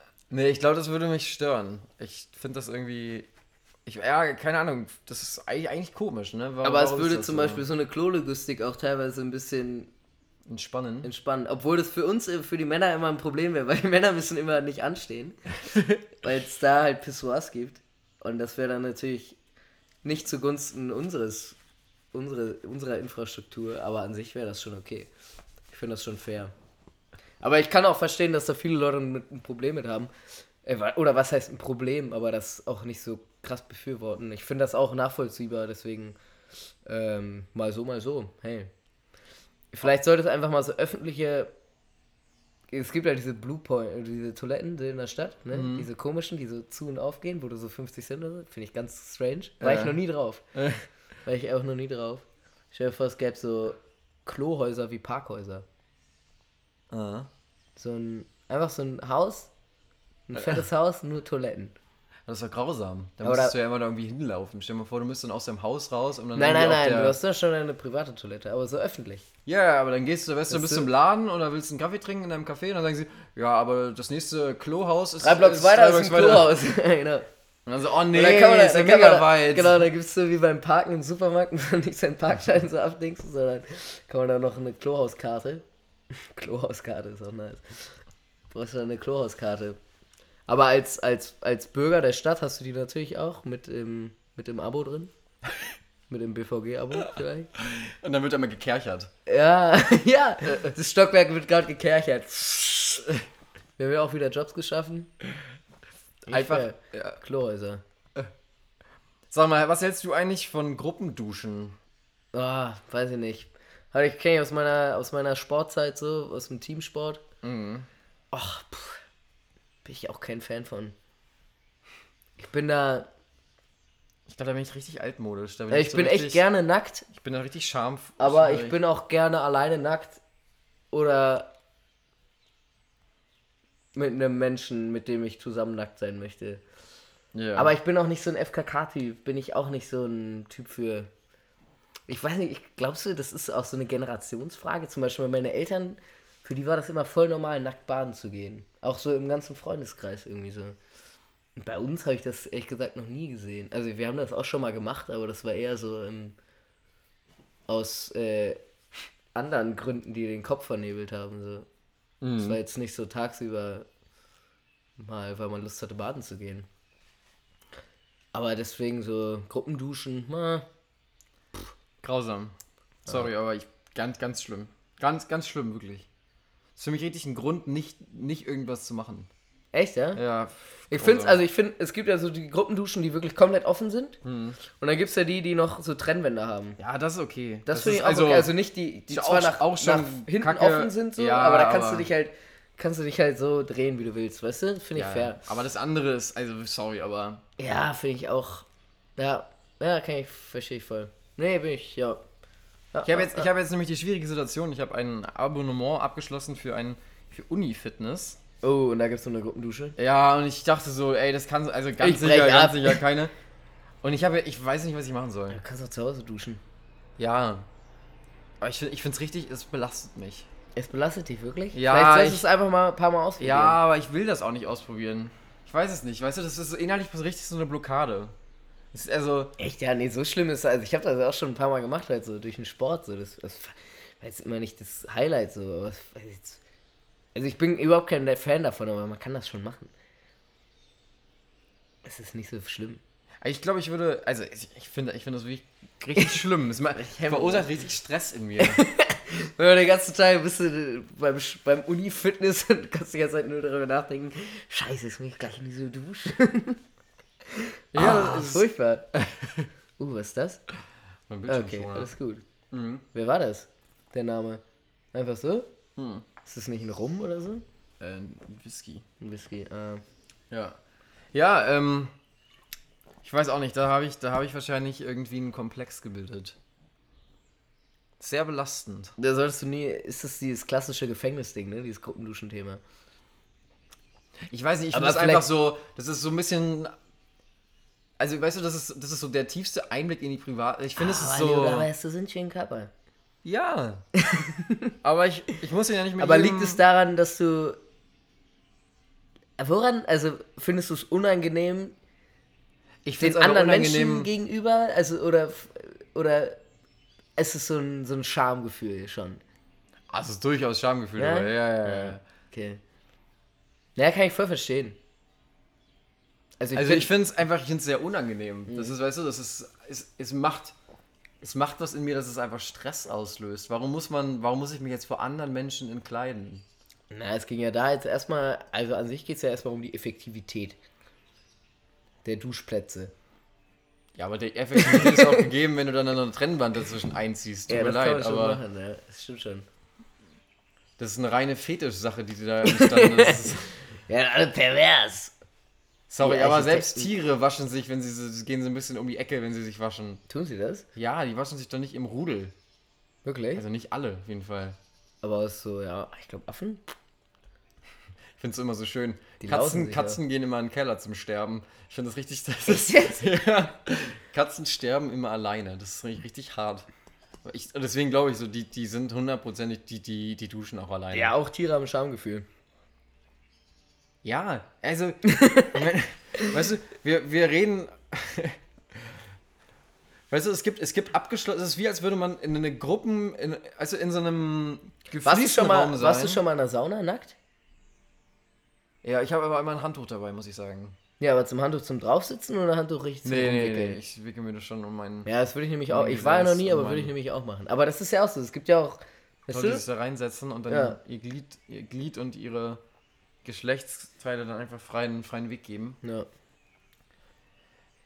nee, ich glaube, das würde mich stören. Ich finde das irgendwie. Ich, ja, keine Ahnung. Das ist eigentlich, komisch, ne? Warum- Aber es würde zum so? Beispiel so eine Klologistik auch teilweise ein bisschen Entspannen. entspannen. Obwohl das für uns, äh, für die Männer immer ein Problem wäre, weil die Männer müssen immer nicht anstehen. weil es da halt Pissoirs gibt. Und das wäre dann natürlich nicht zugunsten unseres, unsere, unserer Infrastruktur, aber an sich wäre das schon okay. Ich finde das schon fair. Aber ich kann auch verstehen, dass da viele Leute mit ein Problem mit haben. Äh, Oder was heißt ein Problem, aber das auch nicht so krass befürworten. Ich finde das auch nachvollziehbar, deswegen ähm, mal so, mal so. Hey. Vielleicht sollte es einfach mal so öffentliche. Es gibt ja diese Blue Point, diese Toiletten in der Stadt, ne? Mhm. Diese komischen, die so zu und aufgehen, wo du so 50 Cent oder so. Finde ich ganz strange. War Ja. ich noch nie drauf. Äh. War ich auch noch nie drauf. Stell dir vor, es gäbe so Klohäuser wie Parkhäuser. Ah. So ein, einfach so ein Haus, ein fettes Haus, nur Toiletten. Das ist doch grausam. Da Aber müsstest da- du ja immer da irgendwie hinlaufen. Stell dir mal vor, du müsstest dann aus deinem Haus raus und dann. Nein, nein, nein, der- du hast doch schon eine private Toilette, aber so öffentlich. Ja, aber dann gehst du, weißt du, bist ist- du im Laden oder willst einen Kaffee trinken in deinem Café und dann sagen sie, ja, aber das nächste Klohaus ist. Drei Blocks ist weiter drei ist ein Blocks weiter. Klohaus. genau. Und dann so, oh nee, dann kann man da, ist ja mega man weit. Genau, da gibt es so wie beim Parken im Supermarkt, wo man nicht seinen Parkschein so abdingst, sondern kann man da noch eine Klohauskarte. Klohauskarte ist auch nice. Brauchst du da eine Klohauskarte. Aber als, als, als Bürger der Stadt hast du die natürlich auch mit im, mit im Abo drin. Mit dem BVG-Abo vielleicht. Und dann wird immer gekerchert. Ja, ja. Das Stockwerk wird gerade gekerchert. Wir haben ja auch wieder Jobs geschaffen. Einfach. Ja. Klohäuser. Sag mal, was hältst du eigentlich von Gruppenduschen? Ah, weiß ich nicht. Aber ich kenne aus meiner, aus meiner Sportzeit so, aus dem Teamsport. Mhm. Ach, pff, bin ich auch kein Fan von. Ich bin da, Ich glaube, da bin ich richtig altmodisch. Da bin ich so bin richtig, echt gerne nackt, Ich bin da richtig scharf. aber ich bin auch gerne alleine nackt oder mit einem Menschen, mit dem ich zusammen nackt sein möchte. Ja. Aber ich bin auch nicht so ein FKK-Typ, bin ich auch nicht so ein Typ für. Ich weiß nicht, ich glaubst du, das ist auch so eine Generationsfrage. Zum Beispiel meine Eltern, für die war das immer voll normal, nackt baden zu gehen. Auch so im ganzen Freundeskreis irgendwie so. Und bei uns habe ich das ehrlich gesagt noch nie gesehen. Also wir haben das auch schon mal gemacht, aber das war eher so ähm, aus äh, anderen Gründen, die den Kopf vernebelt haben. So. Das war jetzt nicht so tagsüber mal, weil man Lust hatte, baden zu gehen. Aber deswegen so Gruppenduschen, na, Grausam. Sorry, aber ich, ganz, ganz schlimm. Ganz, ganz schlimm, wirklich. ist für mich richtig ein Grund, nicht, nicht irgendwas zu machen. Echt, ja? Ja. Ich finde, grausam. also ich finde, es gibt ja so die Gruppenduschen, die wirklich komplett offen sind. Hm. Und dann gibt es ja die, die noch so Trennwände haben. Ja, das ist okay. Das, finde ich auch also, okay. Also nicht die, die zwar auch- nach, auch schon nach hinten kacke. offen sind, so, Ja, aber da kannst aber- du dich halt, kannst du dich halt so drehen, wie du willst, weißt du? Finde ich ja, fair. Aber das andere ist, also sorry, aber Ja, finde ich auch. Ja, ja, kann ich, verstehe ich voll. Nee, bin ich, ja. ja Ich habe jetzt, ich hab jetzt nämlich die schwierige Situation. Ich habe ein Abonnement abgeschlossen für ein für Uni-Fitness. Oh, und da gibt es so eine Gruppendusche. Ja, und ich dachte so, ey, das kann also ganz Ich sicher, ganz ab. sicher keine. Und ich habe, ich weiß nicht, was ich machen soll. Du kannst auch zu Hause duschen. Ja. Aber ich, ich finde es richtig, es belastet mich. Es belastet dich wirklich? Ja, Vielleicht sollst du ich- es einfach mal ein paar Mal ausprobieren. Ja, aber ich will das auch nicht ausprobieren. Ich weiß es nicht. Weißt du, das ist inhaltlich so richtig so eine Blockade. Es ist also, Echt, ja, nee, so schlimm ist Also ich habe das auch schon ein paar Mal gemacht, halt so durch den Sport. So. Das, das war jetzt immer nicht das Highlight, so. Aber das, also ich bin überhaupt kein Fan davon, aber man kann das schon machen. Es ist nicht so schlimm. ich glaube, ich würde, also ich ich finde, ich finde das wirklich richtig schlimm. Es verursacht richtig Stress in mir. Wenn du den ganzen Tag bist du beim, Sch- beim Uni-Fitness und kannst die ganze Zeit nur darüber nachdenken, scheiße, jetzt muss ich gleich in diese Dusche. Ja, ah, das ist- furchtbar. Uh, was ist das? Okay, alles gut. Mhm. Wer war das? Der Name? Einfach so? Hm. Ist das nicht ein Rum oder so? Äh, ein Whisky. Ein Whisky. Äh, Ja. Ja, ähm. Ich weiß auch nicht, da habe ich, da habe ich wahrscheinlich irgendwie einen Komplex gebildet. Sehr belastend. da solltest du nie. Ist das dieses klassische Gefängnisding, ne? Dieses Gruppenduschen-Thema. Ich weiß nicht, ich Aber finde das einfach so, das ist so ein bisschen. Also, weißt du, das ist, das ist so der tiefste Einblick in die Privat. Ich finde, es ist Aber so. du weißt, du sind schön Körper. Ja. Aber ich, ich muss ihn ja nicht mit Aber liegt es daran, dass du. Woran, also findest du es unangenehm, ich den anderen unangenehm. Menschen gegenüber? Also, oder. Oder ist es so ein, so ein Schamgefühl schon? Also, es ist durchaus Schamgefühl Ja? Ja, ja, ja. ja. Okay. Ja, kann ich voll verstehen. Also, ich, Also finde es einfach, ich finde es sehr unangenehm. Das ist, weißt du, das ist, es, es macht, es macht was in mir, dass es einfach Stress auslöst. Warum muss man, warum muss ich mich jetzt vor anderen Menschen entkleiden? Na, es ging ja da jetzt erstmal, also an sich geht es ja erstmal um die Effektivität der Duschplätze. Ja, aber der Effektivität ist auch gegeben, wenn du dann eine Trennwand dazwischen einziehst. Tut mir das leid, aber machen, ja. Das stimmt schon. das ist eine reine Fetischsache, die da entstanden ist. Ja, alle pervers. Sorry, aber selbst. Tiere waschen sich, wenn sie so- gehen so ein bisschen um die Ecke, wenn sie sich waschen. Tun sie das? Ja, die waschen sich doch nicht im Rudel. Wirklich? Also nicht alle, auf jeden Fall. Aber so, ja, ich glaube Affen? Ich finde es immer so schön. Die Katzen, sich Katzen gehen immer in den Keller zum Sterben. Ich finde das richtig. Das ist, jetzt? ja. Katzen sterben immer alleine. Das ist richtig, richtig hart. Ich, deswegen glaube ich so, die, die sind hundertprozentig, die, die, die duschen auch alleine. Ja, auch Tiere haben Schamgefühl. Ja, also, ich mein, weißt du, wir, wir reden. Weißt du, es gibt, es gibt abgeschlossen, es ist wie als würde man in eine Gruppen, in, also in so einem Warst du, gefließten schon mal, Raum sein. warst du schon mal in der Sauna nackt? Ja, ich habe aber immer ein Handtuch dabei, muss ich sagen. Ja, aber zum Handtuch zum draufsitzen oder Handtuch richtig zum Nee, nee, Umwickeln? nee, ich wickel mir das schon um meinen. Ja, das würde ich nämlich auch. Ich war ja noch nie, aber und würde ich nämlich auch machen. Aber das ist ja auch so. Es gibt ja auch. Weißt Leute, du? sich da reinsetzen und dann Ja. ihr, Glied, ihr Glied und ihre Geschlechtsteile dann einfach freien, freien Weg geben. Ja.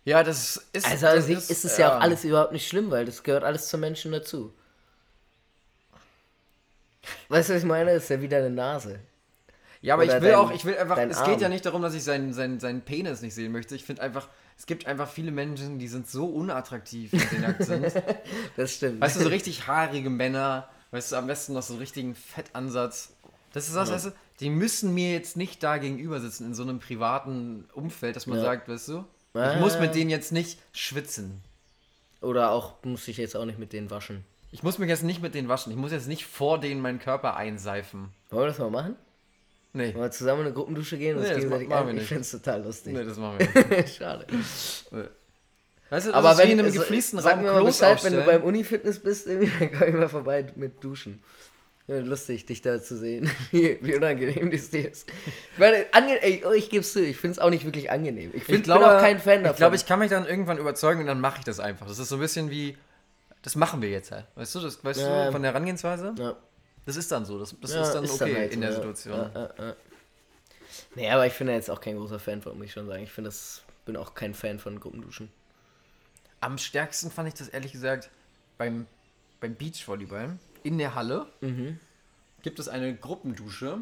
Ja, das ist. Also an das sich ist, es ja auch ja. alles überhaupt nicht schlimm, weil das gehört alles zum Menschen dazu. Weißt du, was ich meine? Das ist ja wieder eine Nase. Ja, aber oder ich will dein- auch, ich will einfach, es Arm. geht ja nicht darum, dass ich seinen, seinen, seinen Penis nicht sehen möchte. Ich finde einfach, es gibt einfach viele Menschen, die sind so unattraktiv, wenn sie nackt sind. Das stimmt. Weißt du, so richtig haarige Männer, weißt du, am besten noch so einen richtigen Fettansatz. Das ist das, weißt du, die müssen mir jetzt nicht da gegenüber sitzen in so einem privaten Umfeld, dass man Ja. sagt, weißt du, ich muss mit denen jetzt nicht schwitzen. Oder auch muss ich jetzt auch nicht mit denen waschen. Ich muss mich jetzt nicht mit denen waschen. Ich muss jetzt nicht vor denen meinen Körper einseifen. Wollen wir das mal machen? Nee. Wollen wir zusammen in eine Gruppendusche gehen und Nee, das gegenseitig machen wir ein? Ich nicht. finde es total lustig. Nee, das machen wir nicht. Schade. Weißt du, das Aber ist wie wenn in einem so- gefliesten sag Raum mir mal Bescheid, wenn du beim Uni-Fitness bist, irgendwie, dann komm ich mal vorbei mit Duschen. Ja, lustig, dich da zu sehen. Wie, wie unangenehm das dir ist. Ich meine, ange ey, oh, ich geb's zu, ich find's auch nicht wirklich angenehm. Ich, find, Ich glaube, bin auch kein Fan davon. Ich glaube, ich kann mich dann irgendwann überzeugen und dann mache ich das einfach. Das ist so ein bisschen wie, das machen wir jetzt halt. Weißt du, das, weißt Ja. du, von der Herangehensweise? Ja. Das ist dann so. Das, das Ja, ist dann okay halt in so, der ja. Situation. Ja, ja, ja. Nee, aber ich bin da jetzt auch kein großer Fan von, muss ich schon sagen. Ich finde das, bin auch kein Fan von Gruppenduschen. Am stärksten fand ich das ehrlich gesagt beim, beim Beachvolleyball. In der Halle Mhm. gibt es eine Gruppendusche,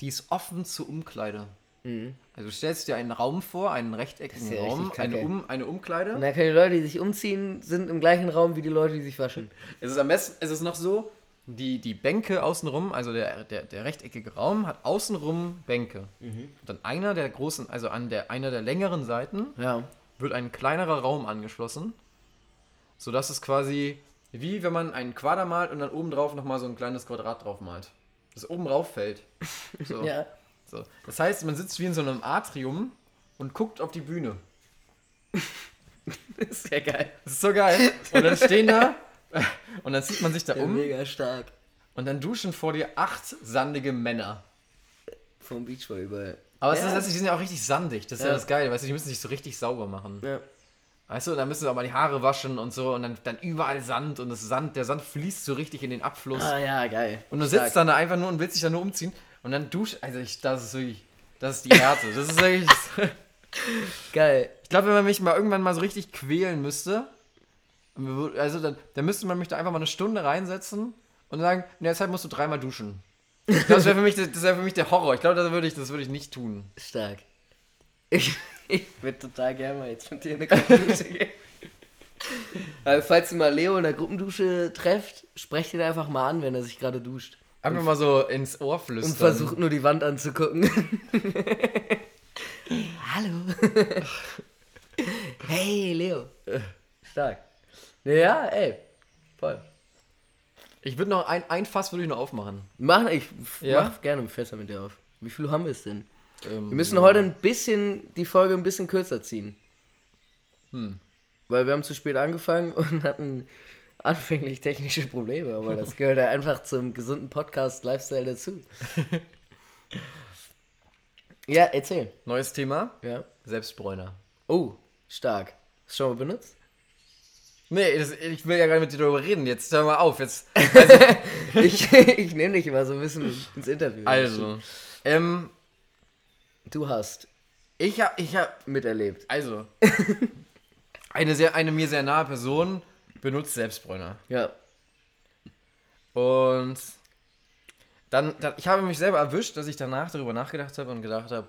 die ist offen zur Umkleide. Also du stellst dir einen Raum vor, einen rechteckigen Mhm. Ja Raum, eine, um, eine Umkleide. Und dann können die Leute, die sich umziehen, sind im gleichen Raum wie die Leute, die sich waschen. Es ist am besten, es ist noch so, die, die Bänke außenrum, also der, der, der rechteckige Raum hat außenrum Bänke. Und dann einer der großen, also an der einer der längeren Seiten Ja. wird ein kleinerer Raum angeschlossen, sodass es quasi wie wenn man einen Quader malt und dann oben drauf nochmal so ein kleines Quadrat drauf malt. Das oben rauf fällt. So. Ja. So. Das heißt, man sitzt wie in so einem Atrium und guckt auf die Bühne. Das ist ja geil. Das ist so geil. Und dann stehen da und dann zieht man sich da um Mega stark. und dann duschen vor dir acht sandige Männer. Vom Beachvolleyball. Aber es Ja. ist, die sind ja auch richtig sandig. Das ist ja, Ja. das Geile. Weißt du, die müssen sich so richtig sauber machen. Ja. Weißt du, dann müssen sie auch mal die Haare waschen und so und dann, dann überall Sand und das Sand, der Sand fließt so richtig in den Abfluss. Ah ja, geil. Und du Stark. sitzt dann da einfach nur und willst dich dann nur umziehen und dann duscht. Also ich, das ist wirklich, das ist die Härte. Das ist wirklich. Geil. ich glaube, wenn man mich mal irgendwann mal so richtig quälen müsste, also dann, dann müsste man mich da einfach mal eine Stunde reinsetzen und sagen, in der Zeit musst du dreimal duschen. Ich glaub, Das wäre für, mich das wär für mich der Horror. Ich glaube, das würde ich, das würde ich nicht tun. Stark. Ich, ich würde total gerne mal jetzt mit dir in eine Gruppendusche gehen. Also, falls ihr mal Leo in der Gruppendusche trefft, sprecht ihn einfach mal an, wenn er sich gerade duscht. Einfach mal so ins Ohr flüstern. Und versucht nur die Wand anzugucken. Hallo. hey, Leo. Stark. Ja, ey. Voll. Ich würde noch ein, ein Fass würde ich noch aufmachen. Mach, ich Ja? mach gerne Fässer mit dir auf. Wie viel haben wir es denn? Ähm, Wir müssen heute ein bisschen, die Folge ein bisschen kürzer ziehen. Hm. Weil wir haben zu spät angefangen und hatten anfänglich technische Probleme, aber das gehört ja einfach zum gesunden Podcast-Lifestyle dazu. ja, erzähl. Neues Thema. Ja. Selbstbräuner. Oh, stark. Hast du schon mal benutzt? Nee, das, ich will ja gar nicht mit dir darüber reden. Jetzt hör mal auf. Jetzt. Ich, ich nehme dich immer so ein bisschen ins Interview. Also. Ähm, Du hast ich hab, ich hab, miterlebt. also. eine, sehr, eine mir sehr nahe Person benutzt Selbstbräuner. Ja. Und dann, dann, ich habe mich selber erwischt, dass ich danach darüber nachgedacht habe und gedacht habe,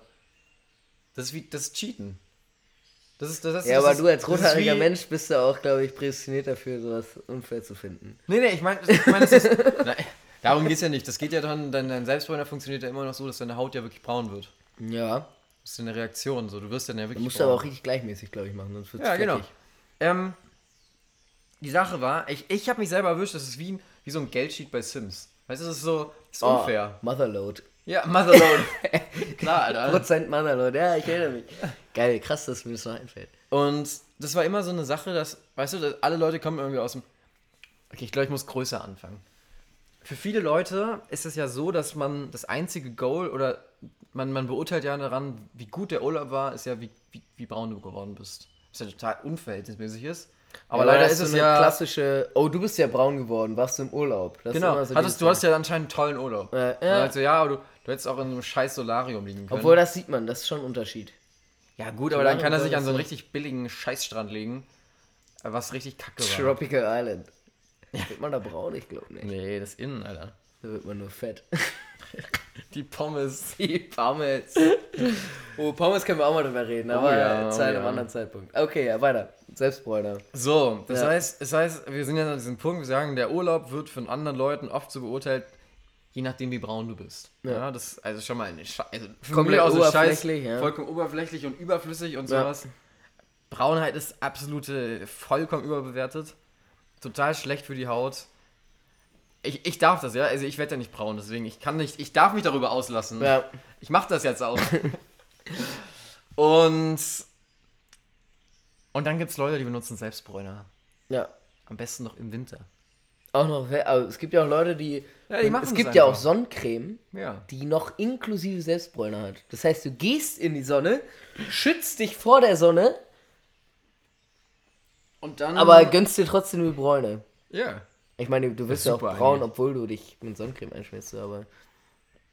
das ist wie, das ist Cheaten. Das ist, das ist, Ja, das aber ist, du als das rothaariger Mensch bist du auch, glaube ich, prädestiniert dafür, sowas unfair zu finden. Nee, nee, ich meine, ich mein, das ist, na, darum geht es ja nicht. Das geht ja dann, dein, dein Selbstbräuner funktioniert ja immer noch so, dass deine Haut ja wirklich braun wird. Ja. Das ist eine Reaktion, so. Du wirst dann ja Du wirklich musst braun. aber auch richtig gleichmäßig, glaube ich, machen, sonst wird's Ja, genau. Ähm, die Sache war, ich, ich habe mich selber erwischt, das ist wie, ein- wie so ein Geldsheet bei Sims. Weißt du, das ist so, das ist Oh, unfair. Motherload. Ja, Motherload. Klar, Alter. Prozent Motherload, ja, ich erinnere mich. Geil, krass, dass mir das noch einfällt. Und das war immer so eine Sache, dass, weißt du, dass alle Leute kommen irgendwie aus dem. Okay, ich glaube, ich muss größer anfangen. Für viele Leute ist es ja so, dass man das einzige Goal oder man, man beurteilt ja daran, wie gut der Urlaub war, ist ja, wie, wie, wie braun du geworden bist. Was ja total unverhältnismäßig ist. Aber Aber leider ist es so eine ja. klassische, oh, du bist ja braun geworden, warst du im Urlaub. Das genau, so hattest, du hast ja anscheinend einen tollen Urlaub. Ja, Und ja. Also, ja, aber du, du hättest auch in einem scheiß Solarium liegen können. Obwohl, das sieht man, das ist schon ein Unterschied. ja, gut, aber dann kann er sich an so einen richtig billigen Scheißstrand legen, was richtig kacke war. Tropical Island. Wird man da braun? Ich glaube nicht. Nee, das Innen, Alter. Da wird man nur fett. Die Pommes. Die Pommes. Oh, Pommes können wir auch mal drüber reden, aber ja, oh zu einem ja. anderen Zeitpunkt. Okay, ja, weiter. Selbstbräuner. So, das Ja. heißt, das heißt, wir sind jetzt an diesem Punkt, wir sagen, der Urlaub wird von anderen Leuten oft so beurteilt, je nachdem, wie braun du bist. Ja, Ja. das ist also schon mal eine Scheiße. Also Komplett auch so Scheiß, oberflächlich, ja. vollkommen oberflächlich und überflüssig und Ja. sowas. Braunheit ist absolute, vollkommen überbewertet. Total schlecht für die Haut. Ich, ich darf das, ja. Also ich werde ja nicht braun, deswegen ich kann nicht, ich darf mich darüber auslassen. Ja. Ich mach das jetzt auch. und und dann gibt es Leute, die benutzen Selbstbräuner. Ja. Am besten noch im Winter. auch noch, also es gibt ja auch Leute, die. Ja, die machen es gibt ja auch einfach. Sonnencreme, Ja. die noch inklusive Selbstbräuner hat. Das heißt, du gehst in die Sonne, schützt dich vor der Sonne, Und dann. aber gönnst dir trotzdem nur Bräune. Ja. Ich meine, du wirst ja auch braun, eigentlich. obwohl du dich mit Sonnencreme einschmierst, aber.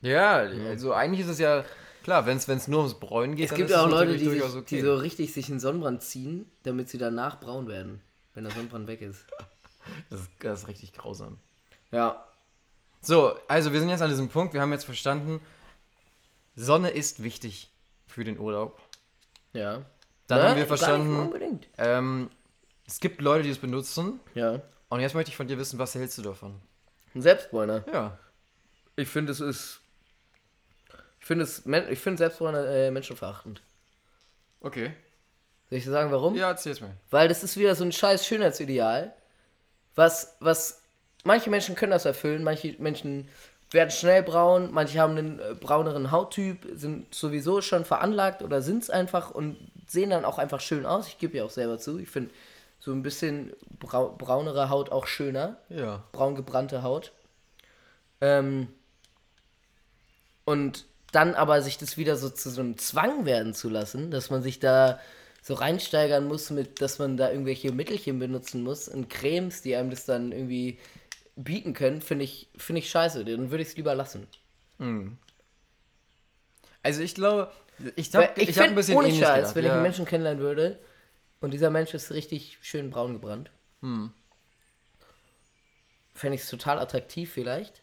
Ja, also eigentlich ist es ja. Klar, wenn es nur ums Bräunen geht, Es gibt ja ist auch es Leute, die, sich, okay. die so richtig sich einen Sonnenbrand ziehen, damit sie danach braun werden, wenn der Sonnenbrand weg ist. das, ist, das ist richtig grausam. Ja. So, also wir sind jetzt an diesem Punkt, wir haben jetzt verstanden, Sonne ist wichtig für den Urlaub. Ja. Dann Na, haben wir gar nicht verstanden, Unbedingt. ähm, es gibt Leute, die es benutzen. Ja. Und jetzt möchte ich von dir wissen, was hältst du davon? Ein Selbstbräuner. Ja. Ich finde, es ist. Ich finde es. Men- Ich finde Selbstbräuner äh, menschenverachtend. Okay. Soll ich dir sagen, warum? Ja, erzähl's mir. Weil das ist wieder so ein scheiß Schönheitsideal, was, was manche Menschen können das erfüllen, manche Menschen werden schnell braun, manche haben einen äh, brauneren Hauttyp, sind sowieso schon veranlagt oder sind es einfach und sehen dann auch einfach schön aus. Ich gebe ja auch selber zu, ich finde so ein bisschen brau braunere Haut auch schöner, Ja. braun gebrannte Haut. Ähm, und dann aber sich das wieder so zu so einem Zwang werden zu lassen, dass man sich da so reinsteigern muss, mit, dass man da irgendwelche Mittelchen benutzen muss und Cremes, die einem das dann irgendwie bieten können, finde ich, finde ich scheiße. Dann würde ich es lieber lassen. Also ich glaube, ich habe ich ich hab ein bisschen ohne Scheiß, gedacht. wenn ich ja. einen Menschen kennenlernen würde und dieser Mensch ist richtig schön braun gebrannt, Hm. fände ich es total attraktiv vielleicht.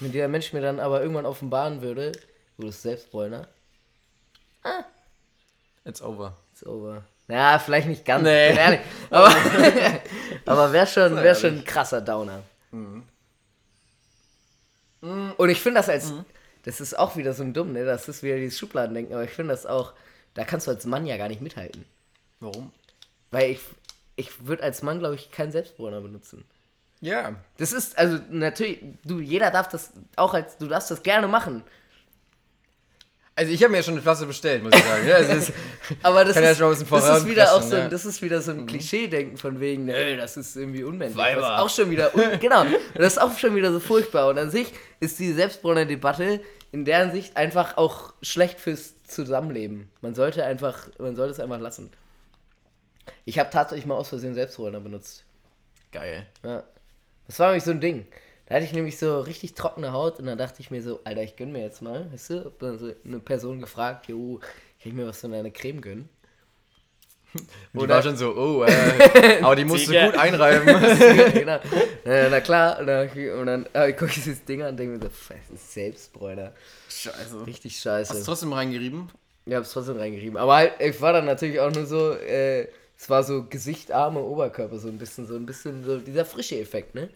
Wenn dieser Mensch mir dann aber irgendwann offenbaren würde, du bist Selbstbräuner, It's over. It's over. Ja, vielleicht nicht ganz. Nee. ehrlich. Aber, aber wäre schon, wär schon ein krasser Downer. Mhm. Und ich finde das als. Das ist auch wieder so ein dumm, ne? Das ist wieder dieses Schubladendenken, aber ich finde das auch. Da kannst du als Mann ja gar nicht mithalten. Warum? Weil ich. Ich würde als Mann, glaube ich, keinen Selbstbräuner benutzen. Ja. Das ist, also natürlich, du, jeder darf das auch als, du darfst das gerne machen. Also ich habe mir ja schon eine Flasche bestellt, muss ich sagen. Ja, es ist, Aber das ja ist, bisschen das ist wieder auch so, ein- ja. das ist wieder so ein Klischee-Denken von wegen, nö, das ist irgendwie unmännlich. Weiber. Das ist auch schon wieder, genau, das ist auch schon wieder so furchtbar. Und an sich ist die Selbstbräuner-Debatte in deren Sicht einfach auch schlecht fürs Zusammenleben. Man sollte einfach, man sollte es einfach lassen. Ich habe tatsächlich mal aus Versehen Selbstbräuner benutzt. geil. Ja. Das war nämlich so ein Ding. Da hatte ich nämlich so richtig trockene Haut und dann dachte ich mir so, Alter, ich gönn mir jetzt mal, weißt du, hab dann so eine Person gefragt, jo, kann ich mir was von deiner Creme gönnen? Und die war schon so, oh, äh, aber die musst du gut einreiben. genau. Na, na klar, und dann, und dann äh, gucke ich dieses Ding an und denke mir so, das ist Selbstbräuner. Scheiße. Richtig Hast du scheiße. trotzdem reingerieben? Ich hab's trotzdem reingeschrieben. Aber halt, ich war dann natürlich auch nur so, äh, es war so Gesicht, Arme, Oberkörper, so ein bisschen, so ein bisschen so dieser frische Effekt, ne?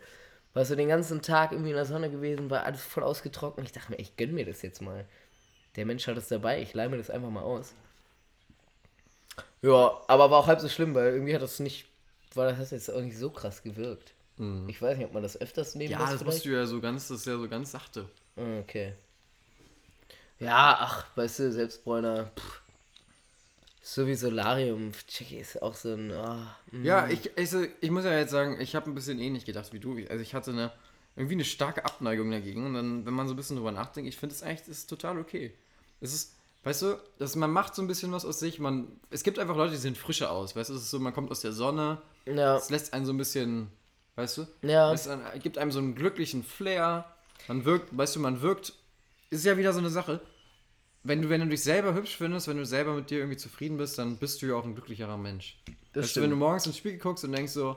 War so den ganzen Tag irgendwie in der Sonne gewesen, war alles voll ausgetrocknet. Ich dachte mir, ich gönn mir das jetzt mal. Der Mensch hat es dabei, ich leih mir das einfach mal aus. Ja, aber war auch halb so schlimm, weil irgendwie hat das nicht, war das hat jetzt auch nicht so krass gewirkt. Ich weiß nicht, ob man das öfters nehmen Ja, das vielleicht. musst du ja so ganz, das ist ja so ganz sachte. Ah, Okay. Ja, ach, weißt du, Selbstbräuner, pff. So wie Solarium, Chicky ist auch so ein. mm. Ja, ich, ich, so- ich muss ja jetzt sagen, ich habe ein bisschen ähnlich gedacht wie du. Also ich hatte eine, irgendwie eine starke Abneigung dagegen. Und dann, wenn man so ein bisschen drüber nachdenkt, ich finde es eigentlich, ist total okay. Es ist, weißt du, dass man macht so ein bisschen was aus sich. Man, es gibt einfach Leute, die sehen frischer aus. Weißt du, es ist so, man kommt aus der Sonne. Ja, Es lässt einen so ein bisschen, weißt du, ja. es gibt einem so einen glücklichen Flair. Man wirkt, weißt du, man wirkt, ist ja wieder so eine Sache. Wenn du, wenn du dich selber hübsch findest, wenn du selber mit dir irgendwie zufrieden bist, dann bist du ja auch ein glücklicherer Mensch. Das weißt du, wenn du morgens ins Spiegel guckst und denkst so,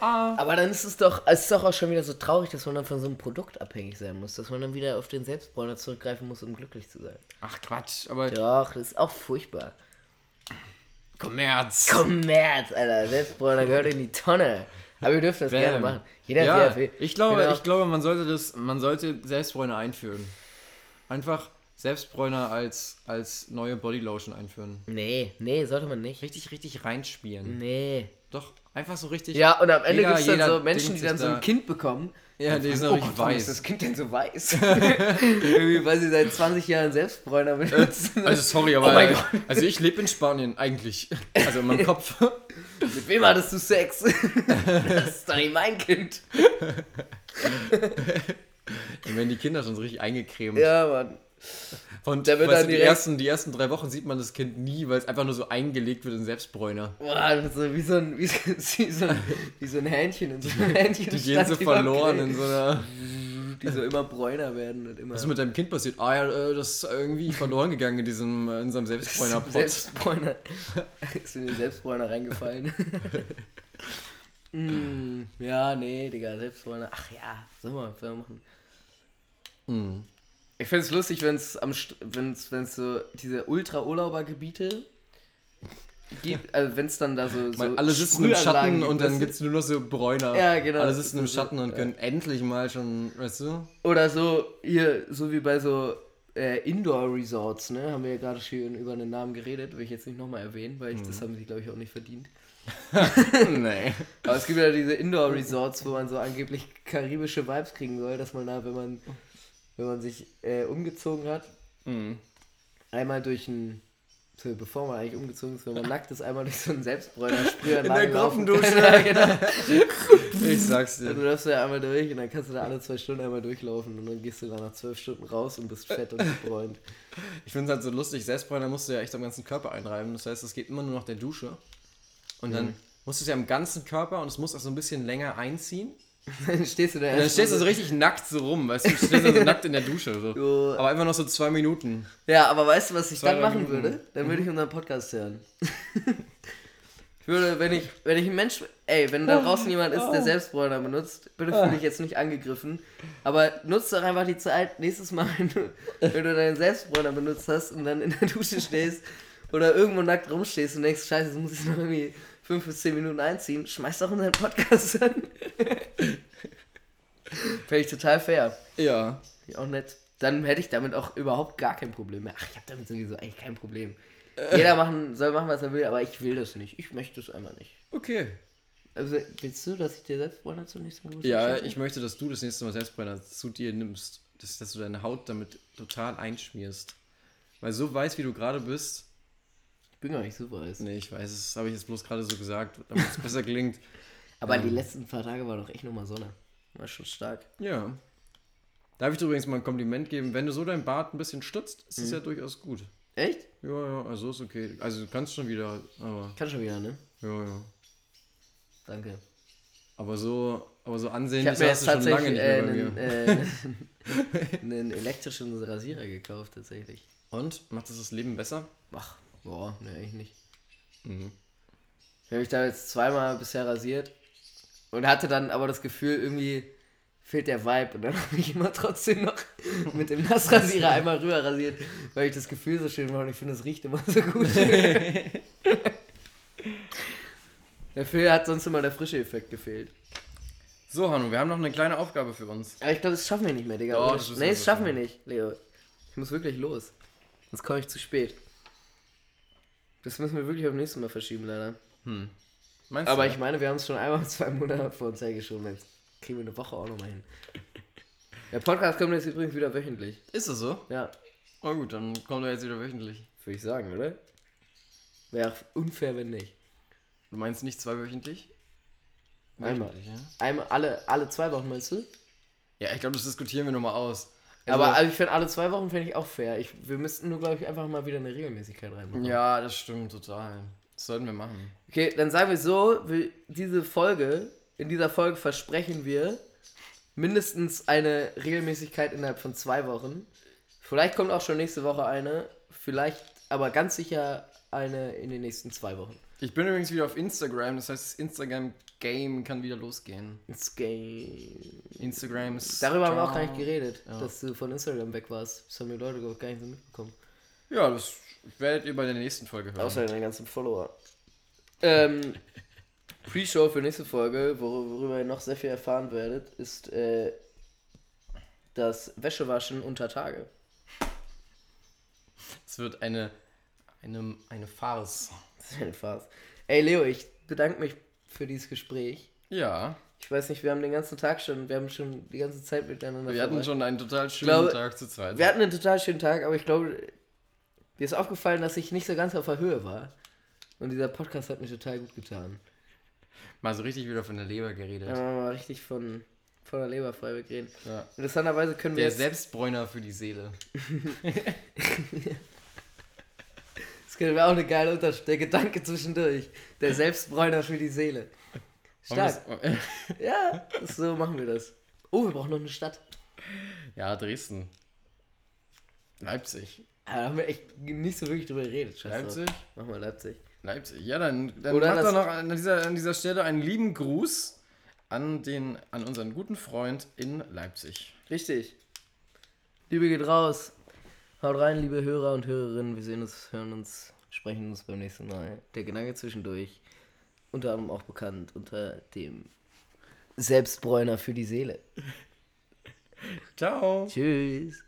ah, Aber dann ist es doch, es ist doch auch schon wieder so traurig, dass man dann von so einem Produkt abhängig sein muss, dass man dann wieder auf den Selbstbräuner zurückgreifen muss, um glücklich zu sein. ach Quatsch, aber Doch, das ist auch furchtbar. Kommerz. Kommerz, Alter, Selbstbräuner gehört in die Tonne. Aber wir dürfen das Bam. gerne machen. Jeder ja, er will. ich glaube, Genau. ich glaube, man sollte das, man sollte Selbstbräuner einführen. Einfach Selbstbräuner als, als neue Bodylotion einführen. Nee, nee, sollte man nicht. Richtig, richtig reinspielen. Nee. Doch. Einfach so richtig. Ja, und am Ende gibt es dann so Menschen, die dann so da- ein Kind bekommen. Ja, die sind oh richtig warum ist weiß. das Kind denn so weiß? Irgendwie, weil sie seit 20 Jahren Selbstbräuner benutzen. Also sorry, Oh aber Gott. also ich lebe in Spanien eigentlich. Also in meinem Kopf. Mit wem hattest du Sex? das ist doch nicht mein Kind. Dann werden die Kinder schon so richtig eingecremt. Ja, Mann. Und Der wird dann die, ersten, die ersten drei Wochen sieht man das Kind nie, weil es einfach nur so eingelegt wird in Selbstbräuner. Boah, das ist so wie so ein, wie, so- wie, so ein, wie so ein Hähnchen in so einem Hähnchen. Die gehen so verloren in so einer. Die so immer bräuner werden und immer. Was ist mit deinem Kind passiert? Ah ja, äh, das ist irgendwie verloren gegangen in diesem äh, in seinem Selbstbräuner-Pot. Selbstbräuner. ist in den Selbstbräuner reingefallen. mm, ja, nee, Digga, Selbstbräuner. Ach ja, soll mal, soll mal machen. Mhm. Ich finde es lustig, wenn es am wenn's, wenn's so diese Ultra-Urlaubergebiete gibt, also wenn es dann da so, so alle sitzen im Schatten und dann gibt es nur noch so Bräuner. Ja, genau. Alle sitzen im Schatten und ja. können endlich mal schon, weißt du? Oder so, hier, so wie bei so äh, Indoor-Resorts, ne? Haben wir ja gerade schon über einen Namen geredet, will ich jetzt nicht nochmal erwähnen, weil ich, das haben sie, glaube ich, auch nicht verdient. nee. Aber es gibt ja diese Indoor-Resorts, wo man so angeblich karibische Vibes kriegen soll, dass man da, wenn man, wenn man sich äh, umgezogen hat, Mhm. einmal durch ein, so, bevor man eigentlich umgezogen ist, wenn man nackt ist, einmal durch so einen Selbstbräuner sprühen. In der Gruppendusche. ja, genau. Ich sag's Und du dir. läufst da einmal durch und dann kannst du da alle zwei Stunden einmal durchlaufen und dann gehst du da nach zwölf Stunden raus und bist fett und gebräunt. Ich finde es halt so lustig, Selbstbräuner musst du ja echt am ganzen Körper einreiben. Das heißt, es geht immer nur nach der Dusche. Und dann Mhm. musst du es ja am ganzen Körper und es muss auch so ein bisschen länger einziehen. dann stehst du da Und dann stehst du so richtig nackt so rum, weißt du? Du stehst also nackt in der Dusche. So. Jo. Aber einfach noch so zwei Minuten. Ja, aber weißt du, was ich Zwei, dann drei machen Minuten. würde? Dann würde ich unseren Podcast hören. ich würde, wenn ich, wenn ich ein Mensch, ey, wenn da draußen jemand ist, der Selbstbräuner benutzt, bitte fühle dich jetzt nicht angegriffen, aber nutzt doch einfach die Zeit nächstes Mal, wenn du, wenn du deinen Selbstbräuner benutzt hast und dann in der Dusche stehst oder irgendwo nackt rumstehst und denkst, scheiße, das muss ich noch irgendwie fünf bis zehn Minuten einziehen, schmeiß doch unseren Podcast an. Fände ich total fair. Ja. Ja, auch nett. Dann hätte ich damit auch überhaupt gar kein Problem mehr. Ach, ich habe damit sowieso eigentlich kein Problem. Jeder machen, soll machen, was er will, aber ich will das nicht. Ich möchte es einfach nicht. Okay. Also, willst du, dass ich dir Selbstbräuner zum nächsten Mal Ja, schenke? ich möchte, dass du das nächste Mal Selbstbräuner zu dir nimmst. Dass, dass du deine Haut damit total einschmierst. Weil so weiß, wie du gerade bist. Ich bin gar nicht so weiß. Nee, ich weiß, das habe ich jetzt bloß gerade so gesagt, damit es besser klingt. Aber die letzten paar Tage war doch echt nochmal Sonne. War schon stark. Ja. Darf ich dir übrigens mal ein Kompliment geben? Wenn du so dein Bart ein bisschen stützt, ist es ja durchaus gut. Echt? Ja, ja, also ist okay. Also du kannst schon wieder, aber Kann schon wieder, ne? ja, ja. Danke. Aber so, aber so Ich ansehnlich habe mir jetzt hast du schon lange nicht äh, mehr bei mir. einen, äh, einen elektrischen Rasierer gekauft, tatsächlich. Und? Macht das das Leben besser? Ach, boah, ne, eigentlich nicht. Mhm. Ich habe mich da jetzt zweimal bisher rasiert und hatte dann aber das Gefühl, irgendwie fehlt der Vibe. Und dann habe ich immer trotzdem noch mit dem Nassrasierer einmal rüber rasiert, weil ich das Gefühl so schön war und ich finde, es riecht immer so gut. Dafür hat sonst immer der frische Effekt gefehlt. So, Hanno, wir haben noch eine kleine Aufgabe für uns. Aber ich glaube, das schaffen wir nicht mehr, Digga. Ohne- das nee, das schaffen wir nicht, Leo. Ich muss wirklich los. Sonst komme ich zu spät. Das müssen wir wirklich auf nächstes Mal verschieben, leider. Meinst Aber du? ich meine, wir haben es schon einmal zwei Monate vor uns hergeschoben. Jetzt kriegen wir eine Woche auch nochmal hin. Der Podcast kommt jetzt übrigens wieder wöchentlich. Ist das so? Ja, Oh gut, dann kommt er jetzt wieder wöchentlich. würde ich sagen, oder? Wäre auch unfair, wenn nicht. Du meinst nicht zweiwöchentlich? Einmal. Wöchentlich, ja? Einmal alle, alle zwei Wochen, meinst du? Ja, ich glaube, das diskutieren wir nochmal aus. Aber also ich finde, alle zwei Wochen finde ich auch fair. Ich, wir müssten nur, glaube ich, einfach mal wieder eine Regelmäßigkeit reinmachen. Ja, das stimmt total. Das sollten wir machen. Okay, dann sagen wir so, wir, diese Folge, in dieser Folge versprechen wir mindestens eine Regelmäßigkeit innerhalb von zwei Wochen. Vielleicht kommt auch schon nächste Woche eine, vielleicht aber ganz sicher eine in den nächsten zwei Wochen. Ich bin übrigens wieder auf Instagram, das heißt, das Instagram-Game kann wieder losgehen. It's game. Instagram ist. Darüber haben wir auch gar nicht geredet, Ja. dass du von Instagram weg warst. Das haben die Leute gar nicht so mitbekommen. Ja, das werdet ihr bei der nächsten Folge hören. Außer deine ganzen Follower. Ähm, Pre-Show für nächste Folge, wor- worüber ihr noch sehr viel erfahren werdet, ist äh, das Wäschewaschen unter Tage. Es wird eine, eine, eine Farce. Das ist eine Farce. Ey, Leo, ich bedanke mich für dieses Gespräch. Ja, Ich weiß nicht, wir haben den ganzen Tag schon, wir haben schon die ganze Zeit miteinander wir hatten verbracht. schon einen total schönen glaube, Tag zu zweit. Wir hatten einen total schönen Tag, aber ich glaube, dir ist aufgefallen, dass ich nicht so ganz auf der Höhe war. Und dieser Podcast hat mir total gut getan. Mal so richtig wieder von der Leber geredet. Wir mal richtig von, von der Leber frei wegreden. Ja. Interessanterweise können wir Der Selbstbräuner für die Seele. das wäre auch eine geile Unterschied, der Gedanke zwischendurch. Der Selbstbräuner für die Seele. Stark. Ja, so machen wir das. Oh, wir brauchen noch eine Stadt. Ja, Dresden. Leipzig. Da haben wir echt nicht so wirklich drüber geredet. Scheiß drauf. Leipzig? Machen wir Leipzig. Leipzig. Ja, dann, dann Oder macht doch noch an dieser, an dieser Stelle einen lieben Gruß an, den, an unseren guten Freund in Leipzig. Richtig. Liebe geht raus. Haut rein, liebe Hörer und Hörerinnen. Wir sehen uns, hören uns, sprechen uns beim nächsten Mal. Der Gedanke zwischendurch. Unter anderem auch bekannt unter dem Selbstbräuner für die Seele. Ciao. Tschüss.